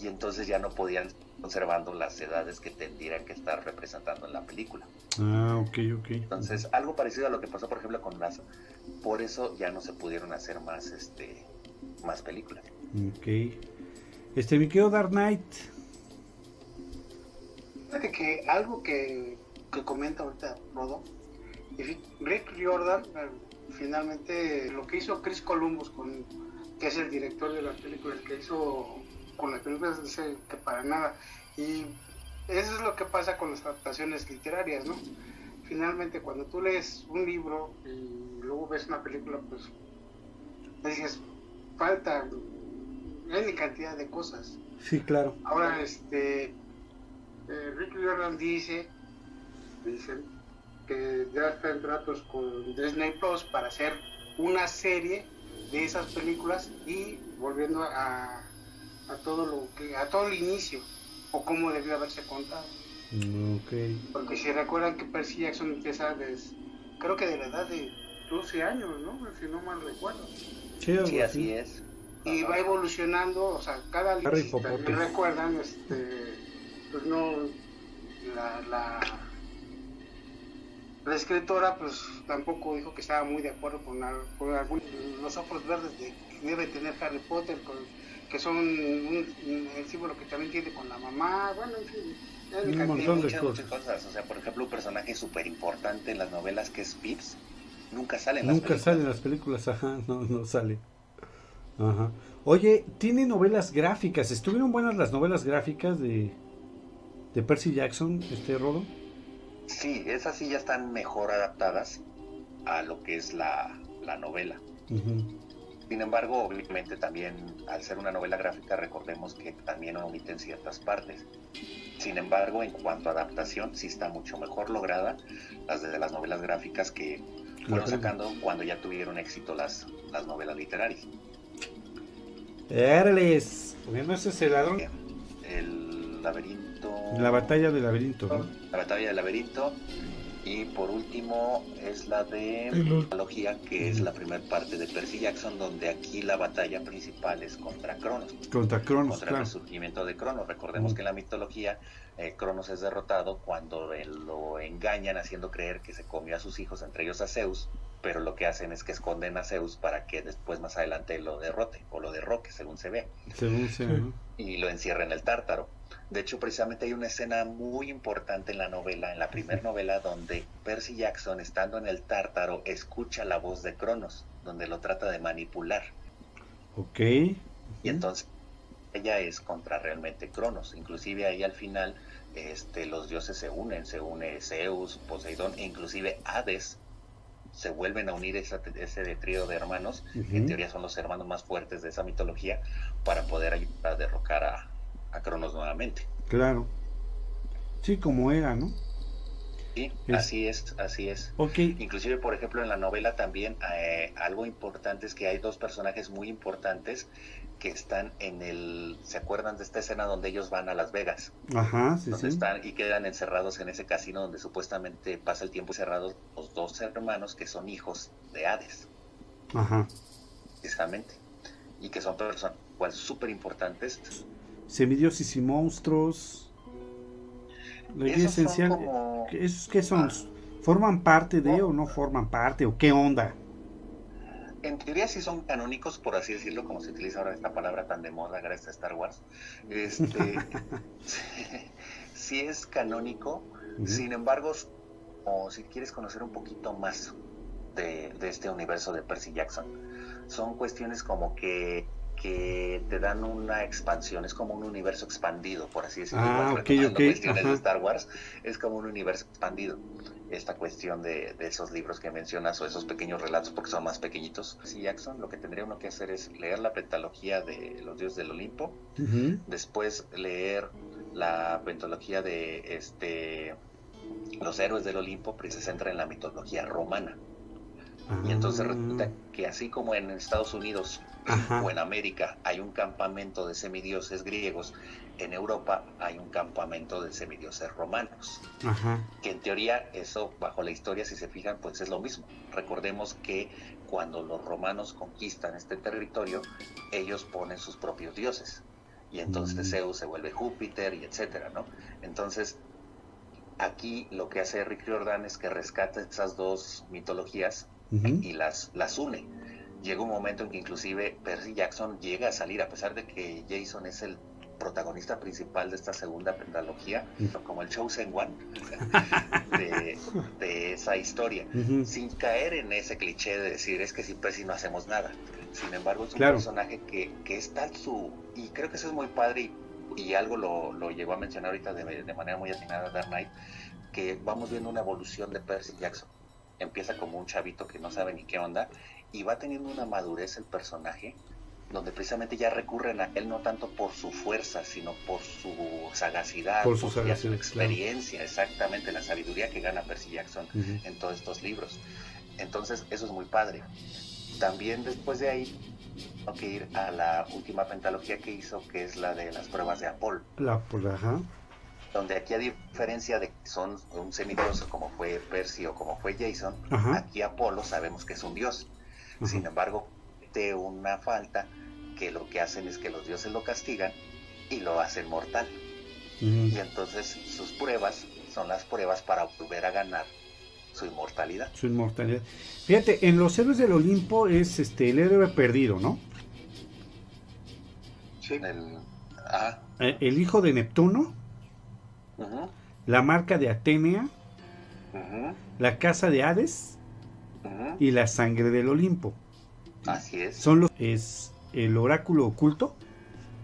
y entonces ya no podían conservando las edades que tendrían que estar representando en la película. Ah, ok, ok. Entonces, algo parecido a lo que pasó, por ejemplo, con Lazo. Por eso ya no se pudieron hacer más, este, más películas. Ok. Este, mi querido Dark Knight. Fíjate que algo que, que comenta ahorita Rodo, Rick Jordan finalmente lo que hizo Chris Columbus, con, que es el director de las películas, que hizo con las películas, dice que para nada. Y eso es lo que pasa con las adaptaciones literarias, ¿no? Finalmente, cuando tú lees un libro y luego ves una película, pues dices, falta N cantidad de cosas. Sí, claro. Ahora, este, eh, Rick Jordan dice, dice que ya está en tratos con Disney Plus para hacer una serie de esas películas y volviendo a, a todo lo que a todo el inicio o cómo debió haberse contado. Okay. Porque si recuerdan que Percy Jackson empieza desde, creo que de la edad de 12 años, ¿no? Si no mal recuerdo. Sí, así es. Y va evolucionando, o sea, cada libro, recuerdan, este, pues no, la, la la escritora pues tampoco dijo que estaba muy de acuerdo con, los ojos verdes que debe tener Harry Potter, que son el símbolo que también tiene con la mamá, bueno, en fin. Un montón de cosas. O sea, por ejemplo, un personaje súper importante en las novelas que es Pips, nunca sale en las películas. Nunca sale en las películas, ajá, no, no sale. Ajá. Oye, tiene novelas gráficas. ¿Estuvieron buenas las novelas gráficas de, de Percy Jackson, este Rodo? Sí, esas sí ya están mejor adaptadas a lo que es la, novela. Sin embargo, obviamente también al ser una novela gráfica, recordemos que también omiten ciertas partes. Sin embargo, en cuanto a adaptación, sí está mucho mejor lograda las de las novelas gráficas que fueron sacando cuando ya tuvieron éxito las, las novelas literarias. Érales. Bueno, ese es el ladrón. El laberinto. La batalla del laberinto. La batalla del laberinto y por último es la de mitología, que es la primera parte de Percy Jackson, donde aquí la batalla principal es contra Cronos. Contra Cronos, contra el resurgimiento de Cronos. Recordemos que en la mitología eh, Cronos es derrotado cuando lo engañan haciendo creer que se comió a sus hijos, entre ellos a Zeus, pero lo que hacen es que esconden a Zeus para que después más adelante lo derrote o lo derroque, según se ve. Según se ve. Y lo encierra en el tártaro. De hecho, precisamente hay una escena muy importante en la novela, en la primera novela, donde Percy Jackson, estando en el tártaro, escucha la voz de Cronos, donde lo trata de manipular. Ok. Y entonces ella es contra realmente Cronos. Inclusive ahí al final este, los dioses se unen, se une Zeus, Poseidón e inclusive Hades se vuelven a unir ese trío de hermanos, que en teoría son los hermanos más fuertes de esa mitología, para poder ayudar a derrocar a, a Cronos nuevamente. Claro. Sí, como era, ¿no? Sí, así es, así es. Okay. Inclusive, por ejemplo, en la novela también eh, algo importante es que hay dos personajes muy importantes que están en el, ¿se acuerdan de esta escena donde ellos van a Las Vegas? Ajá, sí, donde están y quedan encerrados en ese casino donde supuestamente pasa el tiempo cerrados los dos hermanos que son hijos de Hades. Ajá. Precisamente. Y que son personas súper importantes semidioses y monstruos. La idea esencial, ¿qué son? ¿Forman parte de o no forman parte? ¿O qué onda? En teoría sí son canónicos, por así decirlo, como se utiliza ahora esta palabra tan de moda gracias a Star Wars. Este, sí es canónico, sin embargo, o si quieres conocer un poquito más de, de este universo de Percy Jackson, son cuestiones como que que te dan una expansión, es como un universo expandido, por así decirlo. Ah, cuestiones de Star Wars, es como un universo expandido. Esta cuestión de, esos libros que mencionas o esos pequeños relatos, porque son más pequeñitos. Sí, Jackson, lo que tendría uno que hacer es leer la pentalogía de los dioses del Olimpo, después leer la pentología de este los héroes del Olimpo, pero se centra en la mitología romana. Y entonces ah. resulta que así como en Estados Unidos o en América hay un campamento de semidioses griegos, en Europa hay un campamento de semidioses romanos. Que en teoría eso, bajo la historia, si se fijan, pues es lo mismo. Recordemos que cuando los romanos conquistan este territorio, ellos ponen sus propios dioses. Y entonces mm. Zeus se vuelve Júpiter y etcétera, ¿no? Entonces, aquí lo que hace Rick Riordan es que rescata esas dos mitologías y las, las une llega un momento en que inclusive Percy Jackson llega a salir, a pesar de que Jason es el protagonista principal de esta segunda pentalogía, como el Chosen One de, esa historia, sin caer en ese cliché de decir es que sin Percy no hacemos nada. Sin embargo, es un personaje que, que es tal su. Y creo que eso es muy padre, y, algo lo, lo, llegó a mencionar ahorita de, de manera muy atinada Dark Knight, que vamos viendo una evolución de Percy Jackson. Empieza como un chavito que no sabe ni qué onda, y va teniendo una madurez el personaje donde precisamente ya recurren a él no tanto por su fuerza, sino por su sagacidad, por su, experiencia, exactamente, la sabiduría que gana Percy Jackson en todos estos libros. Entonces, eso es muy padre. También después de ahí, tengo que ir a la última pentalogía que hizo, que es la de las pruebas de Apolo. La ajá. Donde aquí, a diferencia de que son un semidios como fue Percy o como fue Jason, aquí Apolo sabemos que es un dios sin embargo, de una falta que lo que hacen es que los dioses lo castigan y lo hacen mortal. Y entonces sus pruebas son las pruebas para volver a ganar su inmortalidad. Su inmortalidad. Fíjate, en los héroes del Olimpo es este el héroe perdido, ¿no? Sí. El, eh, el hijo de Neptuno. La marca de Atenea. La casa de Hades y la sangre del Olimpo. Así es. Son los, es el oráculo oculto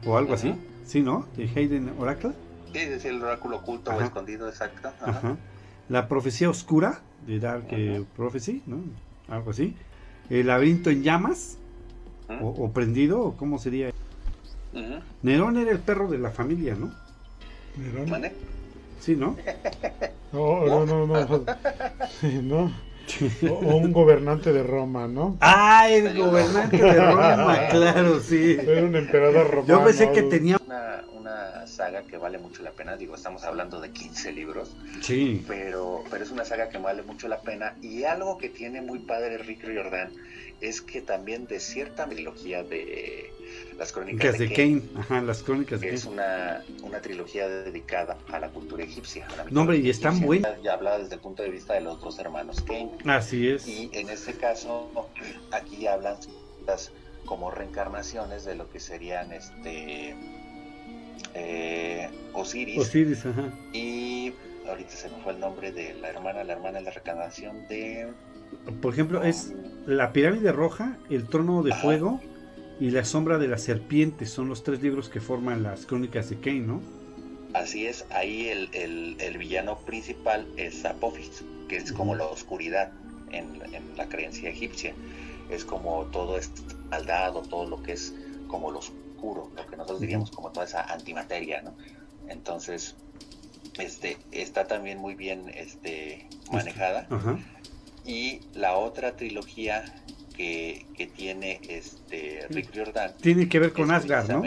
o algo así, ¿sí, no? De Hayden Oracle. Sí, es el oráculo oculto o escondido, exacto. La profecía oscura de Dark eh, Prophecy, ¿no? Algo así. El laberinto en llamas. o, prendido, o cómo sería. Nerón era el perro de la familia, ¿no? Nerón. Sí, ¿no? No, no, no, no. Sí, ¿no? O, un gobernante de Roma, ¿no? Ah, el gobernante de Roma, claro, sí. Era un emperador romano. Yo pensé que tenía una, una, saga que vale mucho la pena, digo, estamos hablando de 15 libros. Sí. Pero, pero es una saga que vale mucho la pena y algo que tiene muy padre Rick Riordan es que también de cierta trilogía de las crónicas de, Kane, Ajá, las crónicas de es una, una trilogía dedicada a la cultura egipcia. no, hombre, y están buenas. Ya habla desde el punto de vista de los dos hermanos Kane. Así es. Y en este caso, aquí hablan como reencarnaciones de lo que serían este eh, Osiris. Osiris, ajá. Y ahorita se me fue el nombre de la hermana, la hermana de la reencarnación de... Por ejemplo, es la pirámide roja, el trono de fuego y La sombra de la serpiente son los tres libros que forman las crónicas de Kane, ¿no? Así es, ahí el, villano principal es Apophis, que es como la oscuridad en, la creencia egipcia. Es como todo es maldad o todo lo que es como lo oscuro, lo que nosotros diríamos como toda esa antimateria, ¿no? Entonces, este, está también muy bien este, manejada. Y la otra trilogía que, que tiene este Rick Riordan. Tiene que ver con Asgard, ¿no?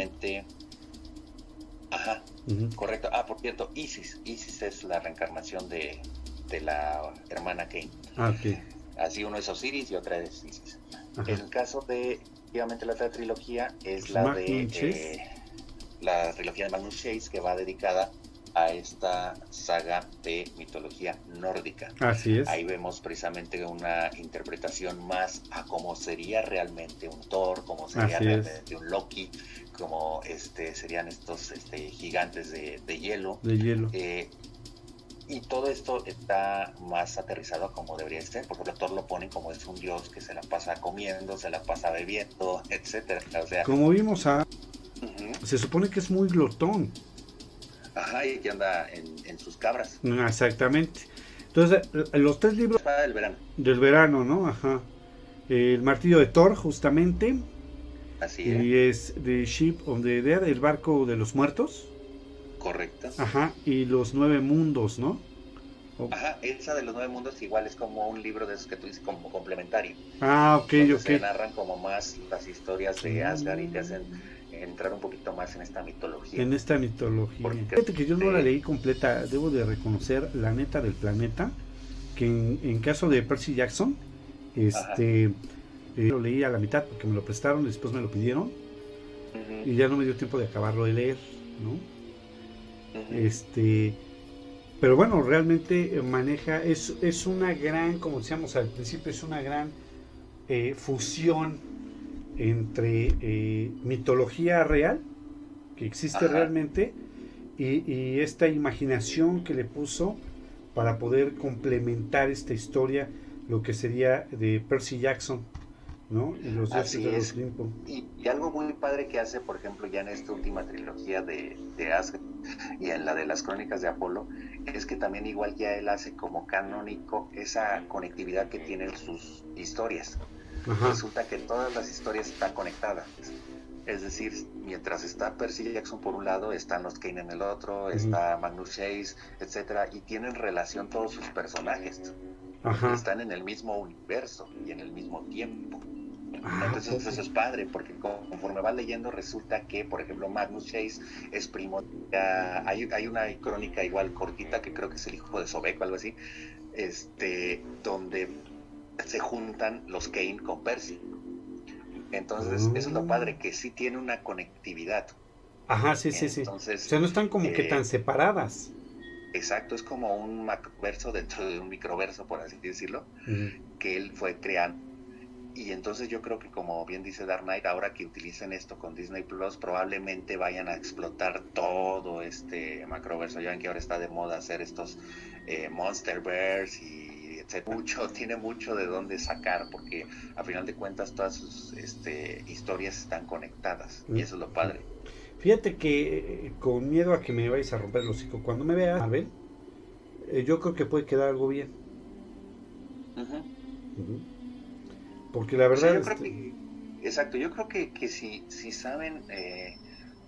Ajá, correcto. Ah, por cierto, Isis. Isis es la reencarnación de, de la hermana Kane. Ah, ok. Así uno es Osiris y otra es Isis. El caso de, obviamente, la otra trilogía es la de eh, la trilogía de Magnus Chase, que va dedicada a esta saga de mitología nórdica. Así es. Ahí vemos precisamente una interpretación más a cómo sería realmente un Thor, cómo sería realmente un Loki, como este serían estos este, gigantes de, hielo. De hielo. Eh, y todo esto está más aterrizado como debería ser, porque el Thor lo ponen como es un dios que se la pasa comiendo, se la pasa bebiendo, etcétera. O sea, como vimos a... Se supone que es muy glotón. Ajá, y que anda en, sus cabras. Exactamente. Entonces, los tres libros... Del verano. Del verano, ¿no? Ajá. El martillo de Thor, justamente. Así es. Y es The Ship of the Dead, el barco de los muertos. Correcto. Ajá, y los nueve mundos, ¿no? Ajá, esa de los nueve mundos igual es como un libro de esos que tú dices como complementario. Ah, ok, ok. Se narran como más las historias de Asgard y te hacen entrar un poquito más en esta mitología. En esta mitología. Fíjate que yo no la leí completa, debo de reconocer la neta del planeta, que en, caso de Percy Jackson, este eh, lo leí a la mitad porque me lo prestaron, después me lo pidieron y ya no me dio tiempo de acabarlo de leer, ¿no? Este, pero bueno, realmente maneja, es, es una gran, como decíamos al principio, es una gran eh, fusión entre eh, mitología real, que existe realmente, y, esta imaginación que le puso para poder complementar esta historia, lo que sería de Percy Jackson, ¿no? Y los de los Y, algo muy padre que hace, por ejemplo, ya en esta última trilogía de, de Asgard y en la de las crónicas de Apolo, es que también igual ya él hace como canónico esa conectividad que tienen sus historias resulta que todas las historias están conectadas. Es decir, mientras está Percy Jackson por un lado, están los Kane en el otro, está Magnus Chase, etcétera, y tienen relación todos sus personajes. Están en el mismo universo y en el mismo tiempo. Ah, Entonces eso es padre, porque conforme va leyendo resulta que, por ejemplo, Magnus Chase es primo. hay, hay una crónica igual cortita que creo que es el hijo de Sobek o algo así, este, donde se juntan los Kane con Percy. Entonces, eso es lo padre, que sí tiene una conectividad. Ajá, sí, sí, sí. o sea, no están como que tan eh, separadas. Exacto, es como un macroverso dentro de un microverso, por así decirlo, que él fue creando. Y entonces yo creo que como bien dice Dark Knight, ahora que utilicen esto con Disney Plus, probablemente vayan a explotar todo este macroverso. Ya ven que ahora está de moda hacer estos eh, Monsterverse y mucho, tiene mucho de dónde sacar, porque a final de cuentas todas sus este, historias están conectadas, y eso es lo padre. Fíjate que eh, con miedo a que me vayas a romper el hocico, cuando me vea Abel, eh, yo creo que puede quedar algo bien. Porque la verdad... yo creo que Exacto, yo creo que, que si, si saben eh,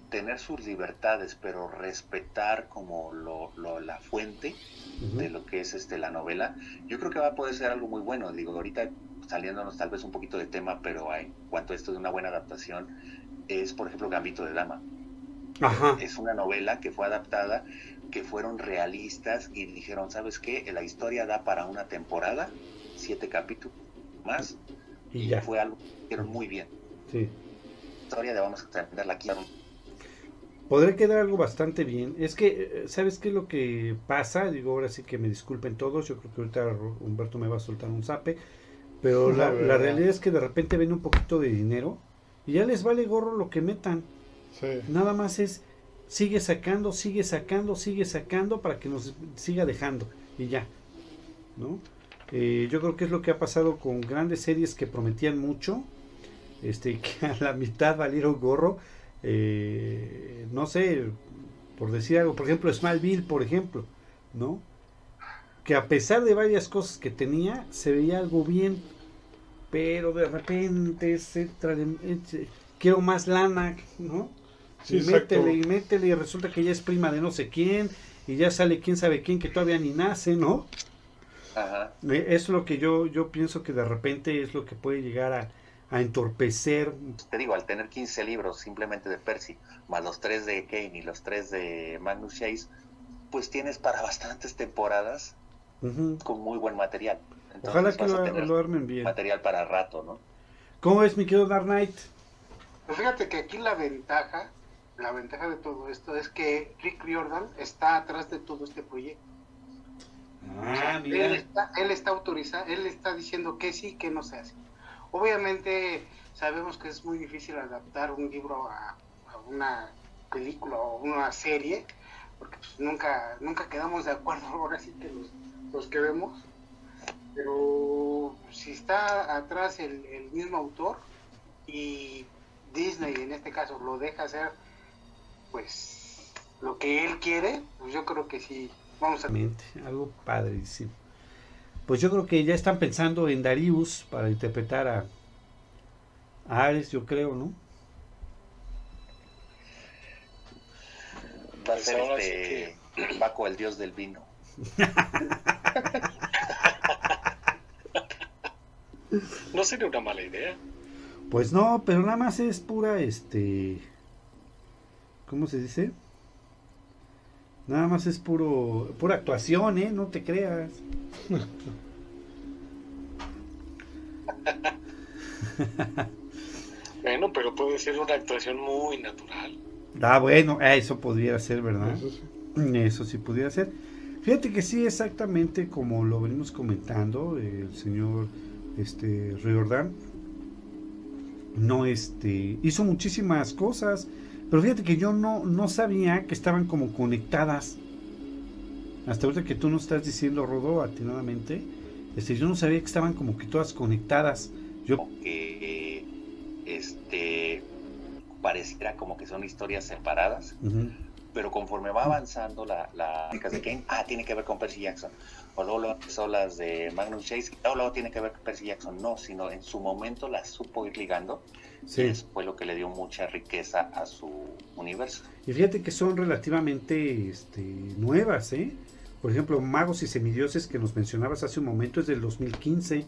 tener sus libertades, pero respetar como lo, la fuente de lo que es este la novela, yo creo que va a poder ser algo muy bueno. Digo, ahorita saliéndonos tal vez un poquito de tema, pero en cuanto a esto de una buena adaptación, es por ejemplo Gambito de Dama. Es una novela que fue adaptada, que fueron realistas y dijeron, ¿sabes qué? La historia da para una temporada, siete capítulos más, y, ya fue algo que hicieron muy bien. Sí. La historia de vamos a entenderla aquí Podría quedar algo bastante bien. Es que, eh, ¿sabes qué es lo que pasa? Digo, ahora sí que me disculpen todos. Yo creo que ahorita Humberto me va a soltar un zape. Pero la, realidad es que de repente ven un poquito de dinero y ya les vale gorro lo que metan. Nada más es, sigue sacando, sigue sacando, sigue sacando para que nos siga dejando. Y ya. ¿No? Eh, yo creo que es lo que ha pasado con grandes series que prometían mucho. Este, que a la mitad valieron gorro eh, no sé, por decir algo, por ejemplo, Smallville, por ejemplo, ¿no? Que a pesar de varias cosas que tenía, se veía algo bien, pero de repente se quiero más lana, ¿no? y métele y métele y resulta que ya es prima de no sé quién y ya sale quién sabe quién que todavía ni nace, ¿no? Ajá. Eh, es lo que yo, yo pienso que de repente es lo que puede llegar a, a entorpecer. Te digo, al tener 15 libros simplemente de Percy, más los 3 de Kane y los 3 de Magnus Chase, pues tienes para bastantes temporadas con muy buen material. Ojalá que lo, armen bien. Material para rato, ¿no? ¿Cómo es, mi querido Dark Knight? Pues fíjate que aquí la ventaja, la ventaja de todo esto es que Rick Riordan está atrás de todo este proyecto. Ah, mira. Él está, él está autorizado, él está diciendo que sí, que no se hace. Obviamente sabemos que es muy difícil adaptar un libro a, una película o una serie, porque pues, nunca, nunca quedamos de acuerdo ahora sí que los, que vemos. Pero si está atrás el, mismo autor y Disney en este caso lo deja hacer pues lo que él quiere, pues yo creo que sí, vamos a... Algo padrísimo. Pues yo creo que ya están pensando en Darius para interpretar a, Ares, yo creo, ¿no? Va a ser este Baco, el dios del vino. no sería una mala idea. Pues no, pero nada más es pura, este, ¿cómo se dice? Nada más es puro, pura actuación, ¿eh? No te creas. bueno, pero puede ser una actuación muy natural. Ah, bueno, eso podría ser, ¿verdad? Eso sí. Eso sí pudiera ser. Fíjate que sí, exactamente como lo venimos comentando, el señor este Riordan no este hizo muchísimas cosas pero fíjate que yo no, no sabía que estaban como conectadas. Hasta ahorita que tú nos estás diciendo, Rodo, atinadamente, este, yo no sabía que estaban como que todas conectadas. Yo... Que este pareciera como que son historias separadas, pero conforme va avanzando la, la de Kane, ah, tiene que ver con Percy Jackson. O luego son las de Magnus Chase, o luego tiene que ver con Percy Jackson. No, sino en su momento las supo ir ligando Sí. fue lo que le dio mucha riqueza a su universo. Y fíjate que son relativamente este, nuevas, ¿eh? Por ejemplo, Magos y Semidioses que nos mencionabas hace un momento es del 2015.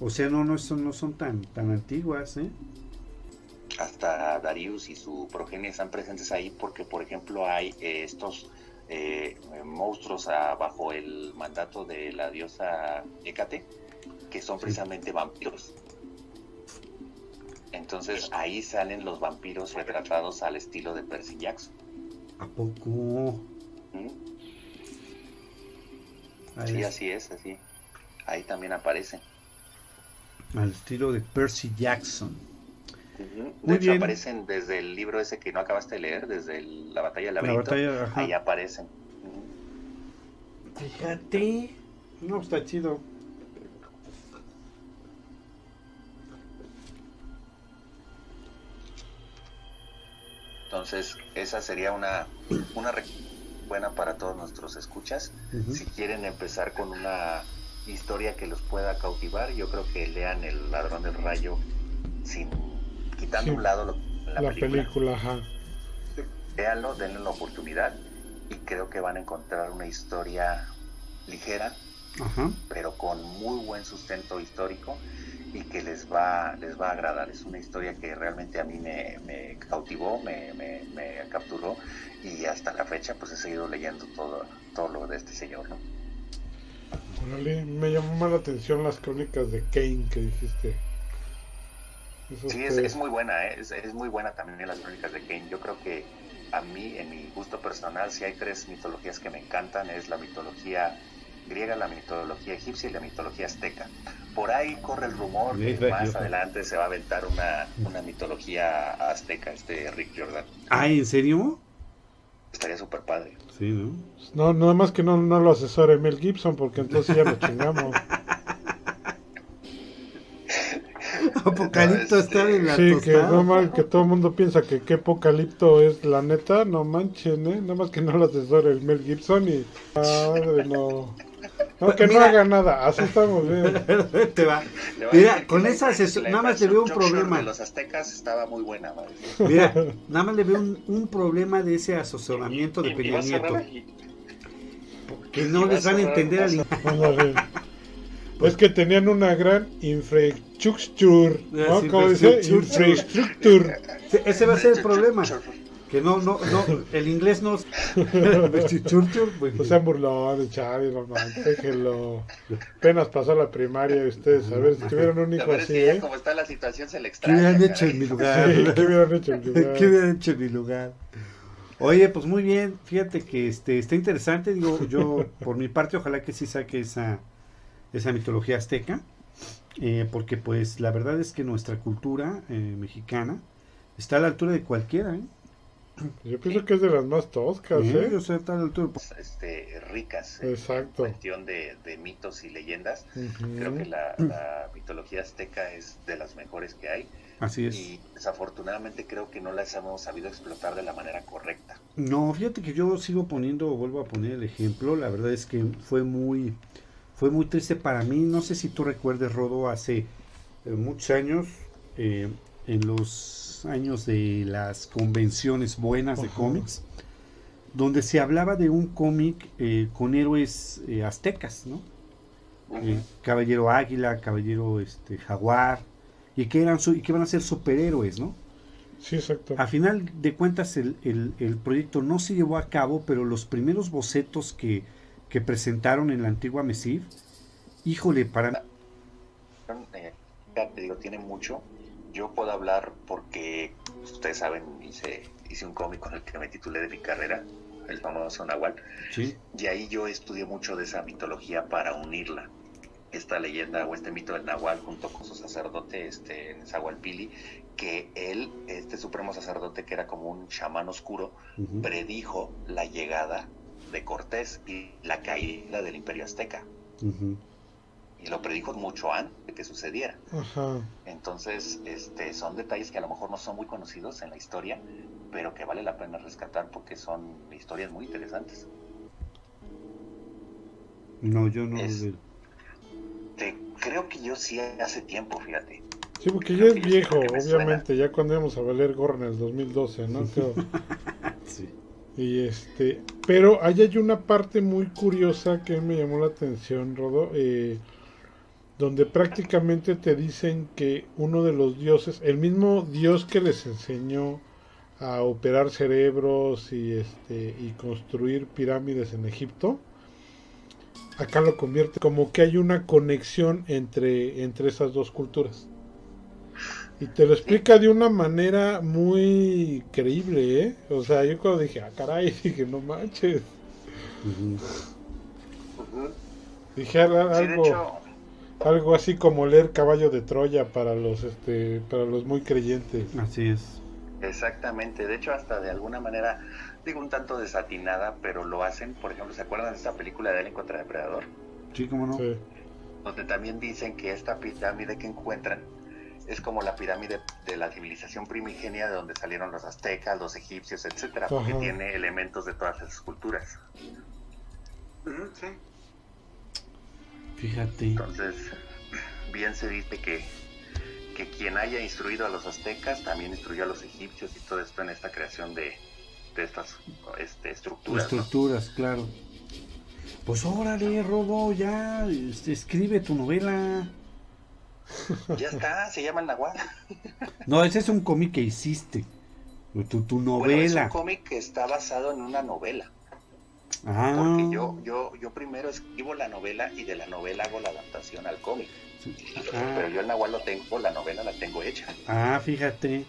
O sea, no, no, son, no son tan, tan antiguas, ¿eh? Hasta Darius y su progenie están presentes ahí porque, por ejemplo, hay eh, estos eh, monstruos bajo el mandato de la diosa Hécate que son precisamente vampiros. Entonces ahí salen los vampiros retratados al estilo de Percy Jackson. ¿A poco? Sí, así es, así. Ahí también aparecen. Al estilo de Percy Jackson. De hecho, aparecen desde el libro ese que no acabaste de leer, desde la batalla del laberinto. ahí aparecen. Fíjate. No, está chido. Entonces, esa sería una, una buena para todos nuestros escuchas. Si quieren empezar con una historia que los pueda cautivar, yo creo que lean El ladrón del rayo sin quitando un lado la, película. ajá. Véanlo, denle la oportunidad y creo que van a encontrar una historia ligera, pero con muy buen sustento histórico y que les va, les va a agradar. Es una historia que realmente a mí me, cautivó, me, capturó y hasta la fecha pues he seguido leyendo todo, todo lo de este señor, ¿no? me llamó la atención las crónicas de Kane que dijiste. sí, es, muy buena, ¿eh? es, es, muy buena también las crónicas de Kane. Yo creo que a mí, en mi gusto personal, si hay tres mitologías que me encantan, es la mitología griega, la mitología egipcia y la mitología azteca. Por ahí corre el rumor que más adelante se va a aventar una, una mitología azteca, este Rick Jordan. Ah, ¿en serio? Estaría súper padre. Sí, ¿no? No, nada más que no, no lo asesore Mel Gibson, porque entonces ya lo chingamos. Apocalipto está en la Sí, que, no que todo el mundo piensa que qué Apocalipto es la neta, no manchen, ¿eh? Nada más que no lo asesore el Mel Gibson y... no... No, que no haga nada, así estamos bien. Te va. Mira, con esa asesoría, nada más le veo un problema. De los aztecas estaba muy buena, Mira, nada más le veo un, un problema de ese asesoramiento de Peña Nieto. Que no les van a entender al Es que tenían una gran infraestructura, ¿no? ¿Cómo dice? Infraestructura. Ese va a ser el problema. Que no, no, no, el inglés no. pues se han burlado de Chavi, mamá. Déjenlo. Apenas pasó la primaria y ustedes, a ver si tuvieron un hijo así. ¿eh? Como está la situación, se le extraña. ¿Qué hubieran hecho en mi lugar? ¿Qué hubieran hecho en mi lugar? ¿Qué hubieran hecho en mi lugar? Oye, pues muy bien. Fíjate que este está interesante. Digo, yo, por mi parte, ojalá que sí saque esa, esa mitología azteca. Eh, porque, pues, la verdad es que nuestra cultura eh, mexicana está a la altura de cualquiera, ¿eh? Yo pienso que es de las más toscas, ¿eh? Yo sé, tal este, ricas Exacto. en cuestión de, mitos y leyendas. Creo que la, mitología azteca es de las mejores que hay. Así es. Y desafortunadamente creo que no las hemos sabido explotar de la manera correcta. No, fíjate que yo sigo poniendo, vuelvo a poner el ejemplo. La verdad es que fue muy, fue muy triste para mí. No sé si tú recuerdes, Rodo, hace eh, muchos años, eh, en los años de las convenciones buenas de cómics, donde se hablaba de un cómic eh, con héroes eh, aztecas, ¿no? Eh, Caballero Águila, Caballero este, Jaguar, y que, eran y que van a ser superhéroes, ¿no? Sí, exacto. A final de cuentas el, el, proyecto no se llevó a cabo, pero los primeros bocetos que, que presentaron en la antigua Mesif, híjole, para... te digo, tiene mucho yo puedo hablar porque ustedes saben, hice, hice un cómic con el que me titulé de mi carrera, el famoso Nahual. Y ahí yo estudié mucho de esa mitología para unirla. Esta leyenda o este mito del Nahual junto con su sacerdote, este Zahualpili, que él, este supremo sacerdote que era como un chamán oscuro, predijo la llegada de Cortés y la caída del imperio azteca y lo predijo mucho antes de que sucediera. Entonces, este, son detalles que a lo mejor no son muy conocidos en la historia, pero que vale la pena rescatar porque son historias muy interesantes. No, yo no. creo que yo sí hace tiempo, fíjate. Sí, porque ya es viejo, obviamente, ya cuando íbamos a valer gorra en el 2012, ¿no? sí. Y este, pero ahí hay una parte muy curiosa que me llamó la atención, Rodo. Eh, donde prácticamente te dicen que uno de los dioses, el mismo dios que les enseñó a operar cerebros y este y construir pirámides en Egipto, acá lo convierte como que hay una conexión entre, entre esas dos culturas. Y te lo explica de una manera muy creíble, ¿eh? O sea, yo cuando dije, ah, caray, dije, no manches. Dije algo algo así como leer Caballo de Troya para los este para los muy creyentes. Así es. Exactamente, de hecho hasta de alguna manera digo un tanto desatinada, pero lo hacen, por ejemplo, ¿se acuerdan de esta película de Alien contra Depredador? Sí, cómo no. Donde también dicen que esta pirámide que encuentran es como la pirámide de la civilización primigenia de donde salieron los aztecas, los egipcios, etcétera, porque tiene elementos de todas esas culturas. Sí. Fíjate. Entonces, bien se dice que, que quien haya instruido a los aztecas también instruyó a los egipcios y todo esto en esta creación de, de estas este, estructuras. Estructuras, claro. Pues órale, Robo, ya este, escribe tu novela. Ya está, se llama El Nahual. No, ese es un cómic que hiciste. Tu, tu novela. es un cómic que está basado en una novela. Ah. Porque yo, yo, yo primero escribo la novela y de la novela hago la adaptación al cómic. Ah. Pero yo el Nahual lo tengo, la novela la tengo hecha. Ah, fíjate.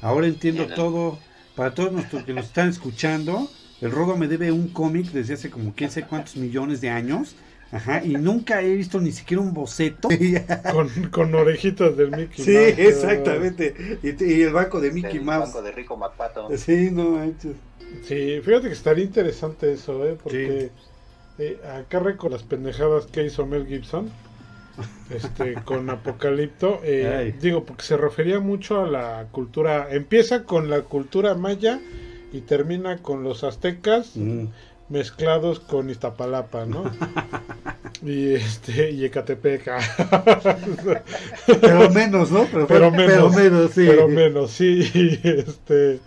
Ahora entiendo todo. Para todos nuestros que nos están escuchando, el Rodo me debe un cómic desde hace como quién sé cuántos millones de años. Ajá, y nunca he visto ni siquiera un boceto. con, con orejitas del Mickey sí, Mouse. Sí, exactamente. Y, el banco de Mickey Mouse. El banco de Rico MacPato. Sí, no manches. Sí, fíjate que estaría interesante eso, ¿eh? Porque eh, acá reco las pendejadas que hizo Mel Gibson este, con Apocalipto. Eh, digo, porque se refería mucho a la cultura. Empieza con la cultura maya y termina con los aztecas mm. mezclados con Iztapalapa, ¿no? y este y Ecatepec. pero menos, ¿no? Pero, menos, menos, sí. Pero menos, sí. Este,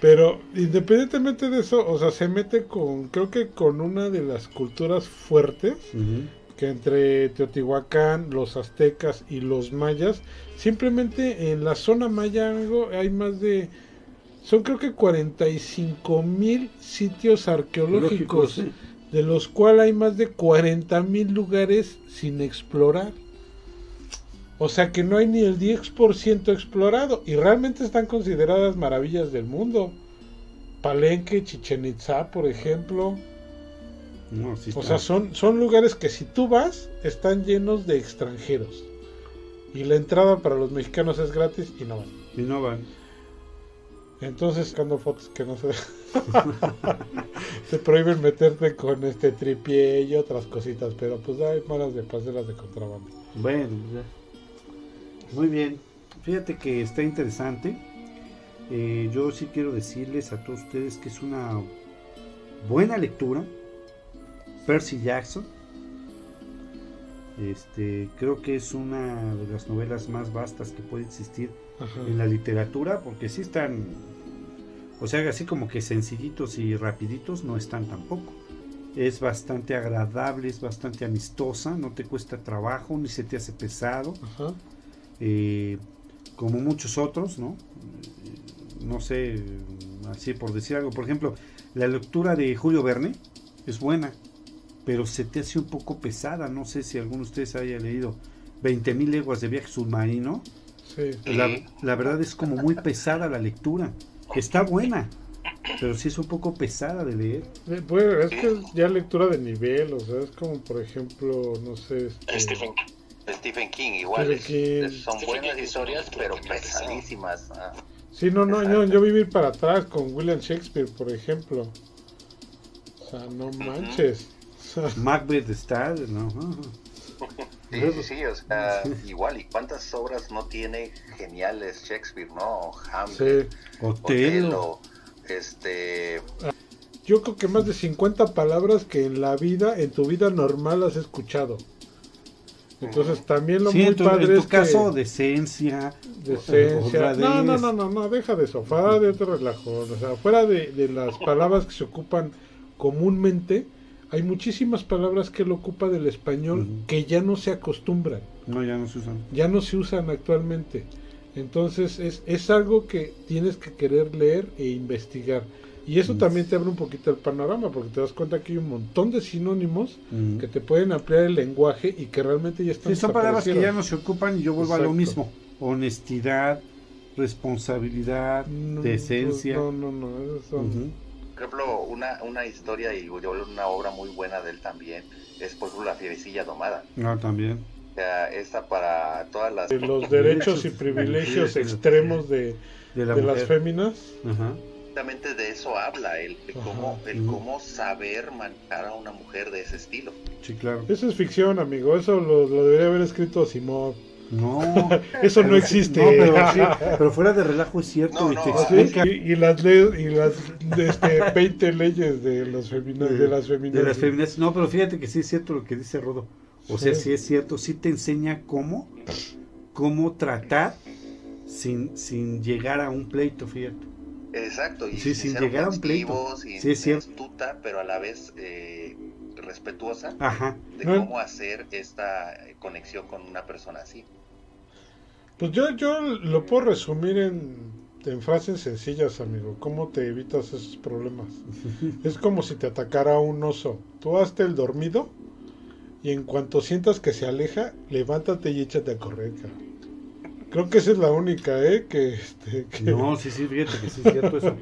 pero independientemente de eso, o sea, se mete con, creo que con una de las culturas fuertes, que entre Teotihuacán, los aztecas y los mayas, simplemente en la zona maya hay más de son creo que 45 mil sitios arqueológicos, de los cuales hay más de 40 mil lugares sin explorar. O sea que no hay ni el 10% explorado y realmente están consideradas maravillas del mundo. Palenque, Chichen Itza, por ejemplo. o sea, son, son lugares que si tú vas, están llenos de extranjeros. Y la entrada para los mexicanos es gratis y no van. Y no van. Entonces, sacando fotos que no se. te prohíben meterte con este tripié y otras cositas, pero pues hay malas de paseras de contrabando. Bueno, ya. Muy bien. Fíjate que está interesante. Eh, yo sí quiero decirles a todos ustedes que es una buena lectura. Percy Jackson. Este, creo que es una de las novelas más vastas que puede existir en la literatura, porque sí están o sea, así como que sencillitos y rapiditos no están tampoco. Es bastante agradable, es bastante amistosa, no te cuesta trabajo, ni se te hace pesado. Eh, como muchos otros, ¿no? No sé, así por decir algo. Por ejemplo, la lectura de Julio Verne es buena, pero se te hace un poco pesada. No sé si alguno de ustedes haya leído 20.000 leguas de viaje submarino. Sí. La, la, verdad es como muy pesada la lectura está buena, pero sí es un poco pesada de leer. Eh, pues, es que es ya lectura de nivel, o sea, es como por ejemplo, no sé. Este, Stephen, Stephen King, igual. son buenas historias, pero pesadísimas. Ah. Sí, no, no, yo, yo vivir para atrás con William Shakespeare, por ejemplo. O sea, no manches. Macbeth está, ¿no? Sí, sí, sí, o sea, igual, ¿y cuántas obras no tiene geniales Shakespeare, no? Hamlet, sí. este... Yo creo que más de 50 palabras que en la vida, en tu vida normal has escuchado. Entonces también lo muy padre en tu caso, decencia. Decencia. No, no, no, no, no, deja de eso, fuera de otro relajo. O sea, fuera de, de las palabras que se ocupan comúnmente, hay muchísimas palabras que él ocupa del español que ya no se acostumbran. No, ya no se usan. Ya no se usan actualmente. Entonces es, es algo que tienes que querer leer e investigar. Y eso también te abre un poquito el panorama, porque te das cuenta que hay un montón de sinónimos que te pueden ampliar el lenguaje y que realmente ya están. Sí, son palabras que ya no se ocupan y yo vuelvo a lo mismo. Honestidad, responsabilidad, no, decencia. No, no, no, son por ejemplo, una, una historia y una obra muy buena de él también es, por ejemplo, La Fierecilla Domada. Ah, también. O sea, esta para todas las... los derechos y privilegios extremos de, las féminas. Ajá. Justamente de eso habla él, de cómo, el cómo saber manejar a una mujer de ese estilo. Sí, claro. Eso es ficción, amigo. Eso lo, lo debería haber escrito Simón. No, eso no existe. pero, fuera de relajo es cierto. y, las leyes, y las este, 20 leyes de, los de las feministas. No, pero fíjate que sí es cierto lo que dice Rodo. O sea, sí es cierto, sí te enseña cómo, cómo tratar sin, sin llegar a un pleito, fíjate. Exacto, y sí, sin, llegar a un pleito. Sin sí, es cierto. astuta, pero a la vez eh, respetuosa Ajá. de cómo hacer esta conexión con una persona así. Pues yo, yo lo puedo resumir en, en frases sencillas, amigo. ¿Cómo te evitas esos problemas? es como si te atacara un oso. Tú hazte el dormido y en cuanto sientas que se aleja, levántate y échate a correr, Creo que esa es la única, ¿eh? Que, este, No, sí, sí, fíjate que sí es cierto eso.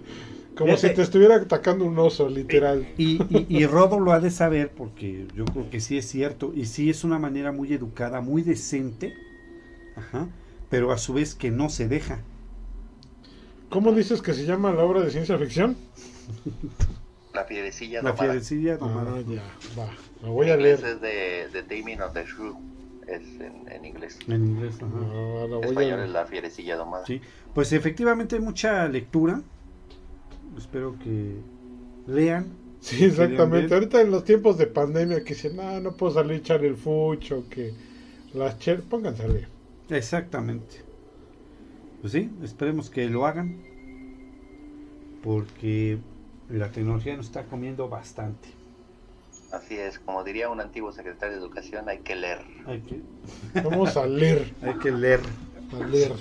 Como si te estuviera atacando un oso, literal. Y, y, y, Rodo lo ha de saber porque yo creo que sí es cierto. Y sí es una manera muy educada, muy decente. Ajá. Pero a su vez que no se deja. ¿Cómo dices que se llama la obra de ciencia ficción? La fierecilla La fierecilla domada. Ah, ya, va. Me voy a leer. Es de, de Damien of the Shrew. Es en, en, inglés. En inglés, ajá. Ah, la español a... es la fierecilla domada. Sí. Pues efectivamente hay mucha lectura. Espero que lean. Sí, exactamente. Ahorita en los tiempos de pandemia que dicen, ah, no puedo salir a echar el fucho, que las cher... Pónganse a leer. Exactamente. Pues sí, esperemos que lo hagan. Porque la tecnología nos está comiendo bastante. Así es, como diría un antiguo secretario de Educación, hay que leer. Hay que, Vamos a leer, hay que leer. a leer.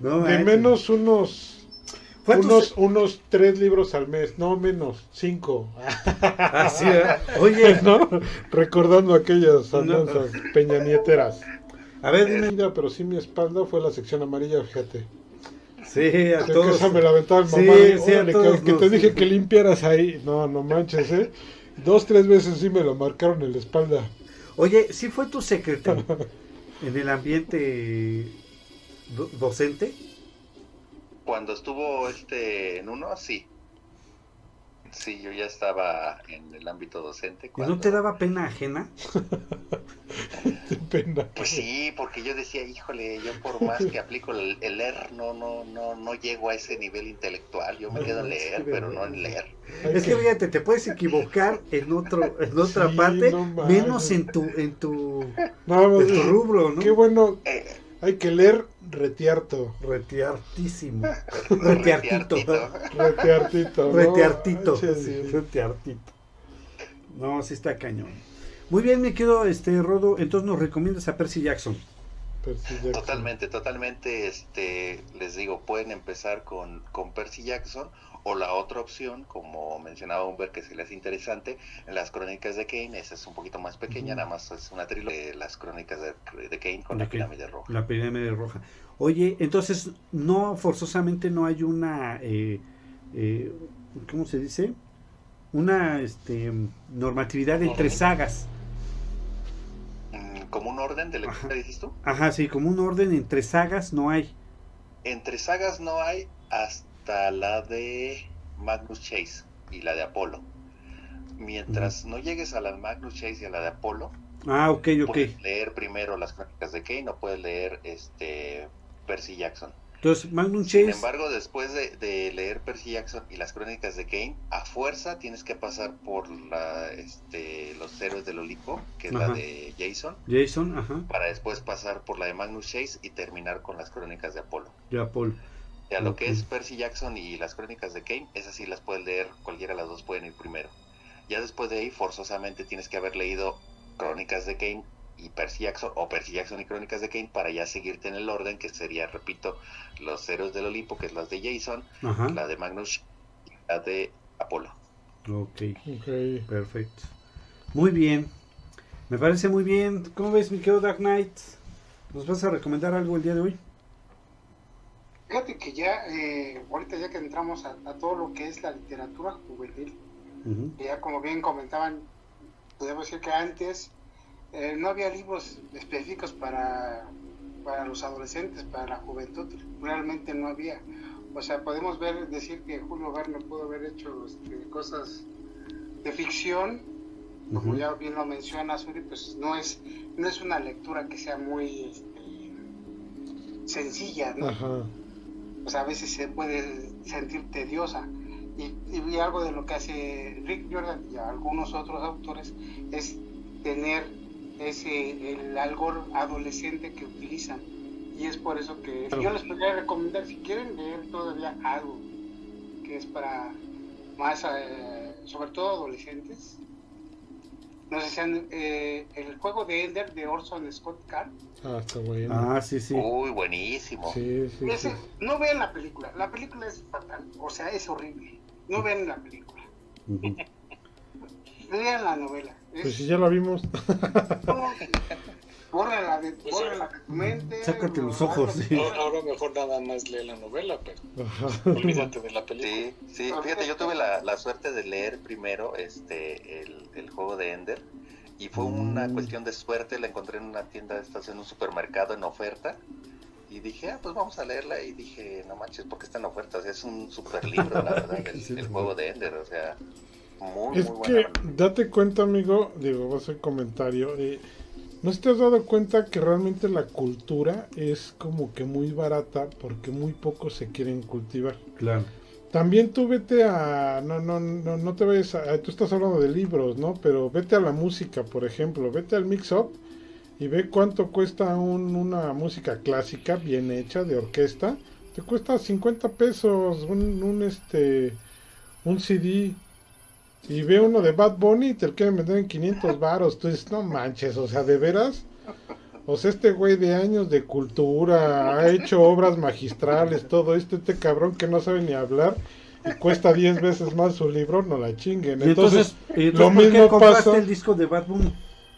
No, De menos unos ¿Cuántos- unos, unos tres libros al mes, no menos, cinco. Ah, sí, ¿verdad? Oye, ¿No? Recordando aquellas andanzas peñanieteras. a ver, dime. Pero sí mi espalda fue la sección amarilla, fíjate. Sí, a Creo que todos. esa me la aventaba el Sí, mamá. de, sí, a "Órale, todos que, que te dije que limpiaras ahí. No, no manches, ¿eh? Dos, tres veces sí me lo marcaron en la espalda. Oye, ¿sí fue tu secretario en el ambiente do- docente? Cuando estuvo este en uno, sí. Sí, yo ya estaba en el ámbito docente. ¿Y Cuando... no te daba pena ajena? Qué pena. Pues sí, porque yo decía, híjole, yo por más que aplico el, el leer, no, no, no, no llego a ese nivel intelectual. Yo me quedo en leer, pero no en leer. Es que fíjate, te puedes equivocar en otro, en otra Sí, parte, no menos en tu, en tu, No, en tu rubro, ¿no? Qué bueno, Eh, hay que leer retiarto. ¿no? Reteartito. Manches. sí, reteartito. No, sí está cañón. Muy bien, me quedo este Rodo. Entonces nos recomiendas a Percy Jackson. Percy Jackson. Totalmente, totalmente, este, les digo, pueden empezar con, con Percy Jackson o la otra opción, como mencionaba Humber, que se les hace interesante, las crónicas de Kane, esa es un poquito más pequeña, nada más es una trilogía de las crónicas de, de Kane con De la Kane. pirámide roja. La pirámide roja. Oye, entonces, no, forzosamente no hay una, eh, eh, ¿cómo se dice? Una este, normatividad entre sagas. Como un orden de lectura, dices tú. Ajá, sí, como un orden entre sagas no hay. Entre sagas no hay hasta la de Magnus Chase y la de Apolo. Mientras no llegues a la de Magnus Chase y a la de Apolo, Ah, ok, ok. puedes leer primero las crónicas de Kane o puedes leer este Percy Jackson. Entonces, Magnum Sin Chase. embargo, después de, de leer Percy Jackson y las crónicas de Kane, a fuerza tienes que pasar por la, este, los héroes del Olimpo, que es Ajá. la de Jason, Jason, ajá. para después pasar por la de Magnus Chase y terminar con las crónicas de Apolo. Ya, Paul. O sea, lo que es Percy Jackson y las crónicas de Kane, esas sí las puedes leer, cualquiera de las dos pueden ir primero. Ya después de ahí, forzosamente tienes que haber leído crónicas de Kane y Percy Jackson, o Percy Jackson y crónicas de Kane, para ya seguirte en el orden, que sería, repito, los héroes del Olimpo, que es las de Jason, Ajá. la de Magnus y la de Apolo. Ok, Ok. perfecto. Muy bien. Me parece muy bien. ¿Cómo ves, mi querido Dark Knight? ¿Nos vas a recomendar algo el día de hoy? Fíjate que ya, eh, ahorita ya que entramos a, a todo lo que es la literatura juvenil, Ujú. ya como bien comentaban, podemos decir que antes eh, no había libros específicos para, para los adolescentes, para la juventud, realmente no había. O sea, podemos ver, decir que Julio Verne pudo haber hecho este, cosas de ficción, como ya bien lo menciona Suri, pues no es, no es una lectura que sea muy este, sencilla, ¿no? Ajá. o sea, a veces se puede sentir tediosa. y, algo de lo que hace Rick Jordan y algunos otros autores es tener ese el algor adolescente que utilizan. Y es por eso que yo les podría recomendar si quieren leer todavía algo que es para más eh, sobre todo adolescentes no sé si han, eh, el juego de Ender de Orson Scott Card. Ah está bueno. Ah sí sí. Uy buenísimo. Sí, sí, no vean la película la película es fatal o sea es horrible. No vean la película. Lean la novela pues si ya la vimos Bórrala de, bórrala de tu mente. Sácate los ojos. Sí. Ahora mejor nada más lee la novela, pero olvídate de la película. Sí, sí. Fíjate, yo tuve la, la suerte de leer primero este el, el juego de Ender y fue una mm. cuestión de suerte. La encontré en una tienda, estás en un supermercado en oferta. Y dije, ah, pues vamos a leerla. Y dije, no manches, porque está en oferta. O sea, es un super libro, la verdad, el, el juego de Ender. O sea, muy, es que, date cuenta, amigo, digo, va a ser comentario. Eh, ¿No te has dado cuenta que realmente la cultura es como que muy barata porque muy pocos se quieren cultivar? Claro. También tú vete a... No, no, no, no te vayas a... Tú estás hablando de libros, ¿no? Pero vete a la música, por ejemplo. Vete al mix-up y ve cuánto cuesta una música clásica bien hecha de orquesta. Te cuesta 50 pesos un, un, este, un CD y ve uno de Bad Bunny y te lo quieren vender en 500 varos. Tú dices, no manches, o sea, ¿de veras? O sea, este güey de años de cultura, ha hecho obras magistrales, todo esto, este cabrón que no sabe ni hablar y cuesta 10 veces más su libro, no la chinguen. Entonces, lo mismo pasa. el disco de Bad Bunny?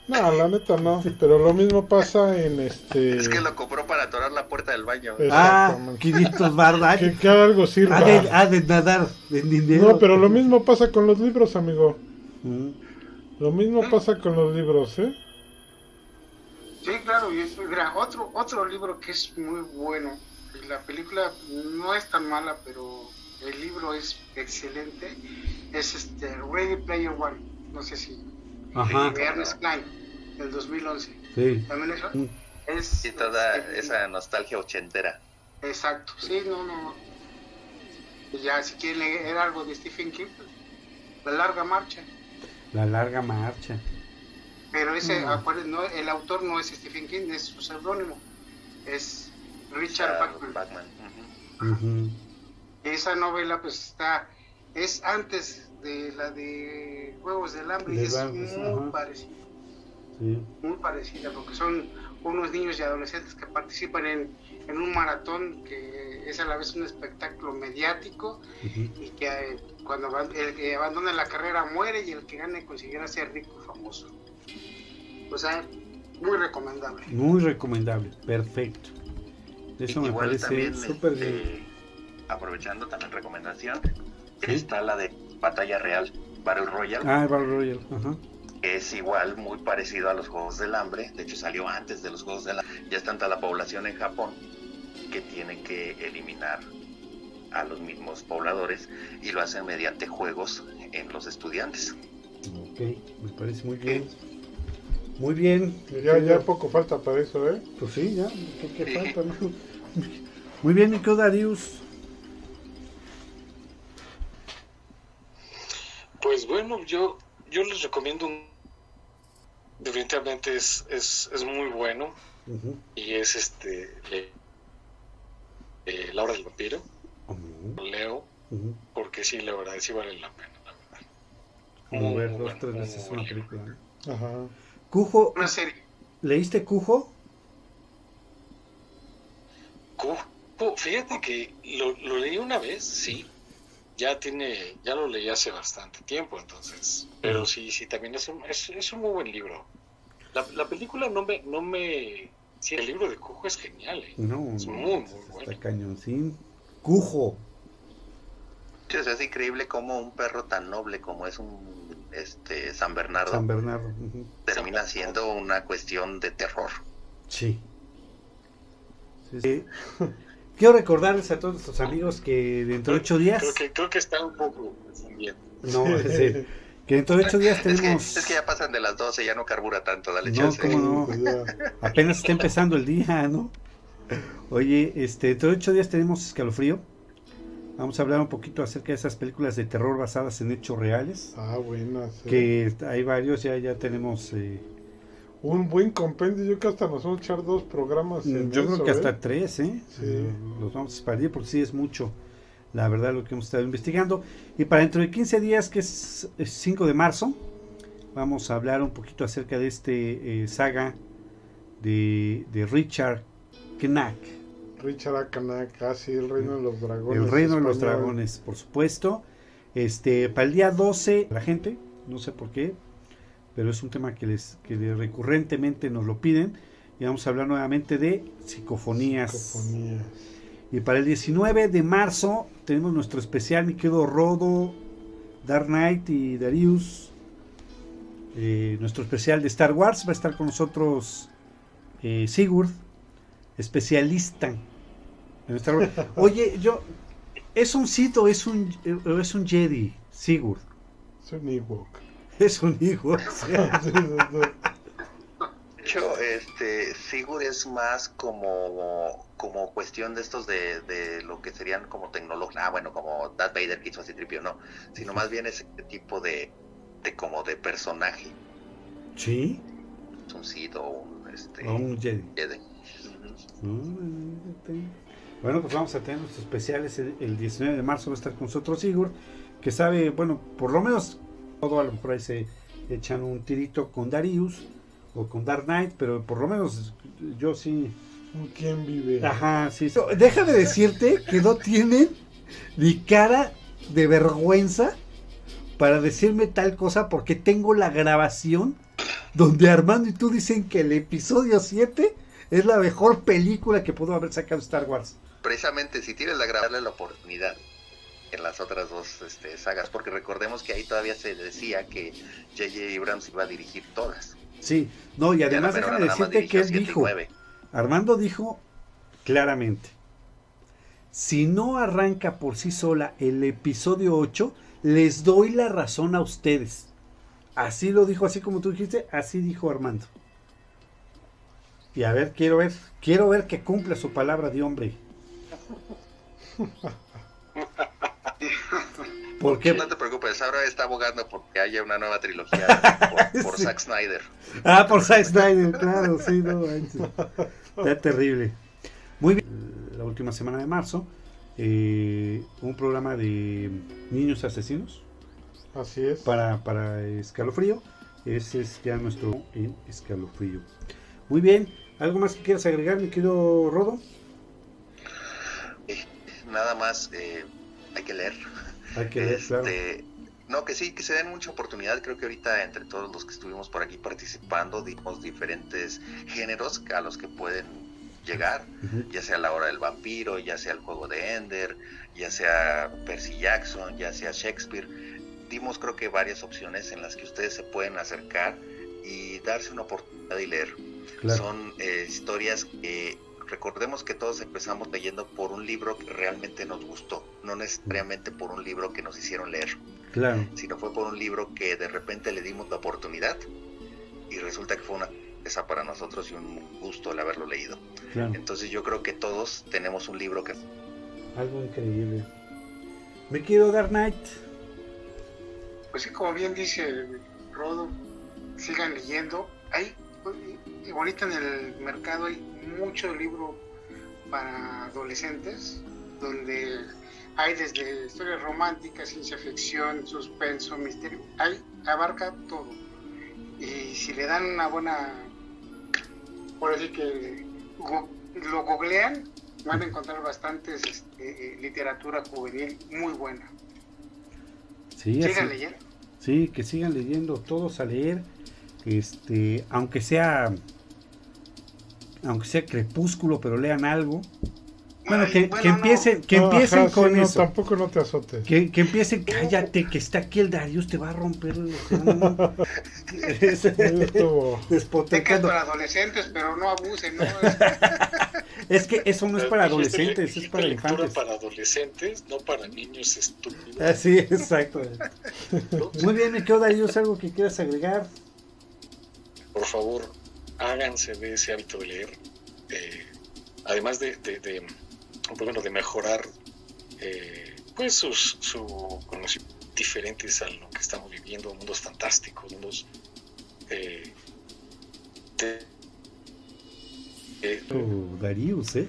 No, la neta no, pero lo mismo pasa en este... Es que lo compró para atorar la puerta del baño. Ah, 500 bardas. Que, que algo sirva. Ha de, nadar en dinero. No, pero lo mismo pasa con los libros, amigo. Mm. Lo mismo pasa con los libros, ¿eh? Sí, claro, y es, mira, otro, otro libro que es muy bueno, la película no es tan mala, pero el libro es excelente, es este Ready Player One, no sé si... Ajá. De Ernest Klein del 2011. Sí. También eso mm. es... Y toda esa nostalgia ochentera. Exacto, sí, no, no. Y ya, si quieren leer algo de Stephen King, pues, La Larga Marcha. La Larga Marcha. Pero ese, acuérdense, no, el autor no es Stephen King, es su seudónimo. Es Richard Bachman. Esa novela, pues está, es antes de la de Juegos del Hambre y es muy muy parecida, porque son unos niños y adolescentes que participan en, un maratón que es a la vez un espectáculo mediático y que eh, cuando el que abandona la carrera muere y el que gane conseguirá ser rico y famoso. O sea, muy recomendable. Muy recomendable, perfecto. Eso me parece súper este, Aprovechando también recomendación, está la de Batalla Real, Battle Royale. Ah, Battle Royale, ajá es igual, muy parecido a los Juegos del Hambre, de hecho salió antes de los Juegos del Hambre, ya es tanta la población en Japón que tienen que eliminar a los mismos pobladores y lo hacen mediante juegos en los estudiantes. Ok, me parece muy bien. Muy bien. Ya, ya poco falta para eso, ¿eh? Pues sí, ya, ¿qué, falta? Muy bien, Nico Darius. Pues bueno, yo yo les recomiendo un definitivamente es, es, es muy bueno. Y es este eh, La hora del vampiro. Leo porque sí la verdad sí vale la pena la verdad. Ver dos tres veces una película Ajá. Cujo una serie. ¿leíste Cujo? Cujo fíjate que lo, lo leí una vez sí ya tiene, ya lo leí hace bastante tiempo, entonces, pero sí, sí, también es un, es, es un muy buen libro. La, la, película no me, no me, sí, el libro de Cujo es genial, ¿eh? no, es muy, muy bueno. Está cañoncín. Cujo. Es increíble como un perro tan noble como es un, este, San Bernardo. San Bernardo. Termina siendo una cuestión de terror. Sí. sí, sí. Quiero recordarles a todos nuestros amigos que dentro de ocho días. Creo que, creo que está un poco bien. No, es que dentro de ocho días tenemos. Es que, ya pasan de las 12, ya no carbura tanto, dale no, chance. ¿cómo no? Apenas está empezando el día, ¿no? Oye, este, dentro de ocho días tenemos escalofrío. Vamos a hablar un poquito acerca de esas películas de terror basadas en hechos reales. Ah, buenas. Que hay varios, ya, ya tenemos... Eh, un buen compendio, yo creo que hasta nos vamos a echar dos programas. yo creo que hasta ¿eh? tres, ¿eh? Sí. Los vamos a expandir porque sí es mucho, la verdad, lo que hemos estado investigando. Y para dentro de 15 días, que es, 5 de marzo, vamos a hablar un poquito acerca de este eh, saga de, de Richard Knack Richard Akanak, así ah, el reino de los dragones. El reino de los dragones, por supuesto. Este, para el día 12, la gente, no sé por qué, pero es un tema que les que recurrentemente nos lo piden. Y vamos a hablar nuevamente de psicofonías. psicofonías. Y para el 19 de marzo tenemos nuestro especial, mi querido Rodo, Dark Knight y Darius. Eh, nuestro especial de Star Wars va a estar con nosotros eh, Sigurd, especialista Oye, yo. ¿Es un Sith o es un, es un Jedi, Sigurd? Es un Ewok. Es un Ewok. de hecho, este, Sigurd es más como, como cuestión de estos de, de lo que serían como tecnología. Ah, bueno, como Darth Vader que hizo así tripio, no. Sino más bien ese tipo de, de como de personaje. ¿Sí? Es un Sith o un, este, un Jedi. Bueno, pues vamos a tener nuestros especiales el, 19 de marzo. Va a estar con nosotros Igor, que sabe, bueno, por lo menos todo a lo mejor ahí se echan un tirito con Darius o con Dark Knight, pero por lo menos yo sí. ¿Quién vive? Ajá, sí. Déjame decirte que no tienen ni cara de vergüenza para decirme tal cosa porque tengo la grabación donde Armando y tú dicen que el episodio 7 es la mejor película que pudo haber sacado Star Wars. Precisamente, si tienes la darle la oportunidad en las otras dos este, sagas, porque recordemos que ahí todavía se decía que J.J. Abrams iba a dirigir todas. Sí, no, y además déjame decirte que él dijo, Armando dijo claramente, si no arranca por sí sola el episodio 8, les doy la razón a ustedes. Así lo dijo, así como tú dijiste, así dijo Armando. Y a ver, quiero ver, quiero ver que cumpla su palabra de hombre. ¿Por qué? No te preocupes, ahora está abogando porque haya una nueva trilogía por, Zack Snyder. Ah, por Zack Snyder, claro, sí, no, está terrible. Muy bien, la última semana de marzo, eh, un programa de niños asesinos. Así es. Para, para Escalofrío. Ese es ya nuestro en Escalofrío. Muy bien, ¿algo más que quieras agregar, mi querido Rodo? Eh, nada más, eh, hay que leer. Hay que leer, claro. Este, no, que sí, que se den mucha oportunidad. Creo que ahorita entre todos los que estuvimos por aquí participando, dimos diferentes géneros a los que pueden llegar, ya sea la hora del vampiro, ya sea el juego de Ender, ya sea Percy Jackson, ya sea Shakespeare. Dimos creo que varias opciones en las que ustedes se pueden acercar y darse una oportunidad y leer. Son eh, historias que recordemos que todos empezamos leyendo por un libro que realmente nos gustó, no necesariamente por un libro que nos hicieron leer, claro. sino fue por un libro que de repente le dimos la oportunidad y resulta que fue una esa para nosotros y un gusto el haberlo leído. Entonces yo creo que todos tenemos un libro que... Algo increíble. Me quiero dar Night. Pues sí, como bien dice Rodo, sigan leyendo. Hay ahorita en el mercado hay mucho libro para adolescentes, donde hay desde historias románticas, ciencia ficción, suspenso, misterio, hay, abarca todo. Y si le dan una buena, por decir que lo googlean, van a encontrar bastantes este, literatura juvenil muy buena. Sí, sigan leyendo. Sí, que sigan leyendo, todos a leer este, aunque sea aunque sea crepúsculo, pero lean algo. Bueno, que, que empiecen, que empiecen con eso. tampoco no te azotes. Que, que empiecen, cállate, que está aquí el Darius, te va a romper el Es para adolescentes, pero no abusen, ¿no? es que eso no es para adolescentes, es para infantes. para adolescentes, no para niños estúpidos. Así, exacto. Muy bien, me quedo Darius, algo que quieras agregar por favor, háganse de ese hábito de leer. Eh, además de, de, de, mejorar eh, pues sus, su conocimientos diferentes a lo que estamos viviendo, mundos fantásticos, mundos eh, de, Darius, ¿eh?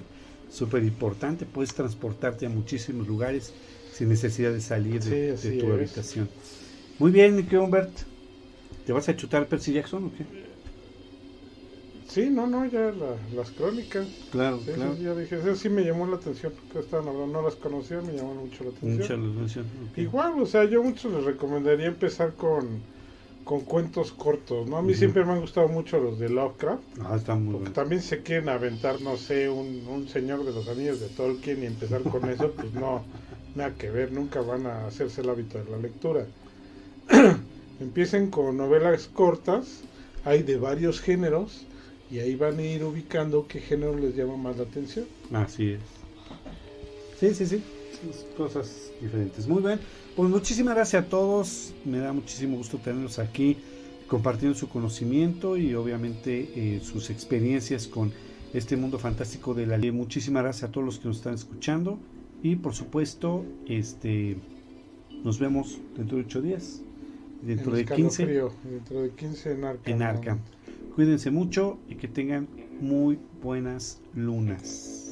Súper importante, puedes transportarte a muchísimos lugares sin necesidad de salir de, tu habitación. Muy bien, ¿qué Humbert? ¿Te vas a chutar Percy Jackson o qué? Sí, no, no, ya las crónicas. Claro, claro. ya dije, eso sí me llamó la atención, porque estaban hablando, no las conocía, me llamó mucho la atención. Mucha atención. Igual, o sea, yo mucho les recomendaría empezar con, con cuentos cortos, ¿no? A mí siempre me han gustado mucho los de Lovecraft. Ah, está muy Porque también se quieren aventar, no sé, un, un Señor de los Anillos de Tolkien y empezar con eso, pues no, nada que ver, nunca van a hacerse el hábito de la lectura. Empiecen con novelas cortas, hay de varios géneros y ahí van a ir ubicando qué género les llama más la atención. Así es. Sí, sí, sí. Cosas diferentes. Muy bien. Pues muchísimas gracias a todos. Me da muchísimo gusto tenerlos aquí compartiendo su conocimiento y obviamente eh, sus experiencias con este mundo fantástico de la ley. Muchísimas gracias a todos los que nos están escuchando y por supuesto este nos vemos dentro de ocho días. Dentro de 15. dentro de 15 en Arkham. En Arkham. Cuídense mucho y que tengan muy buenas lunas.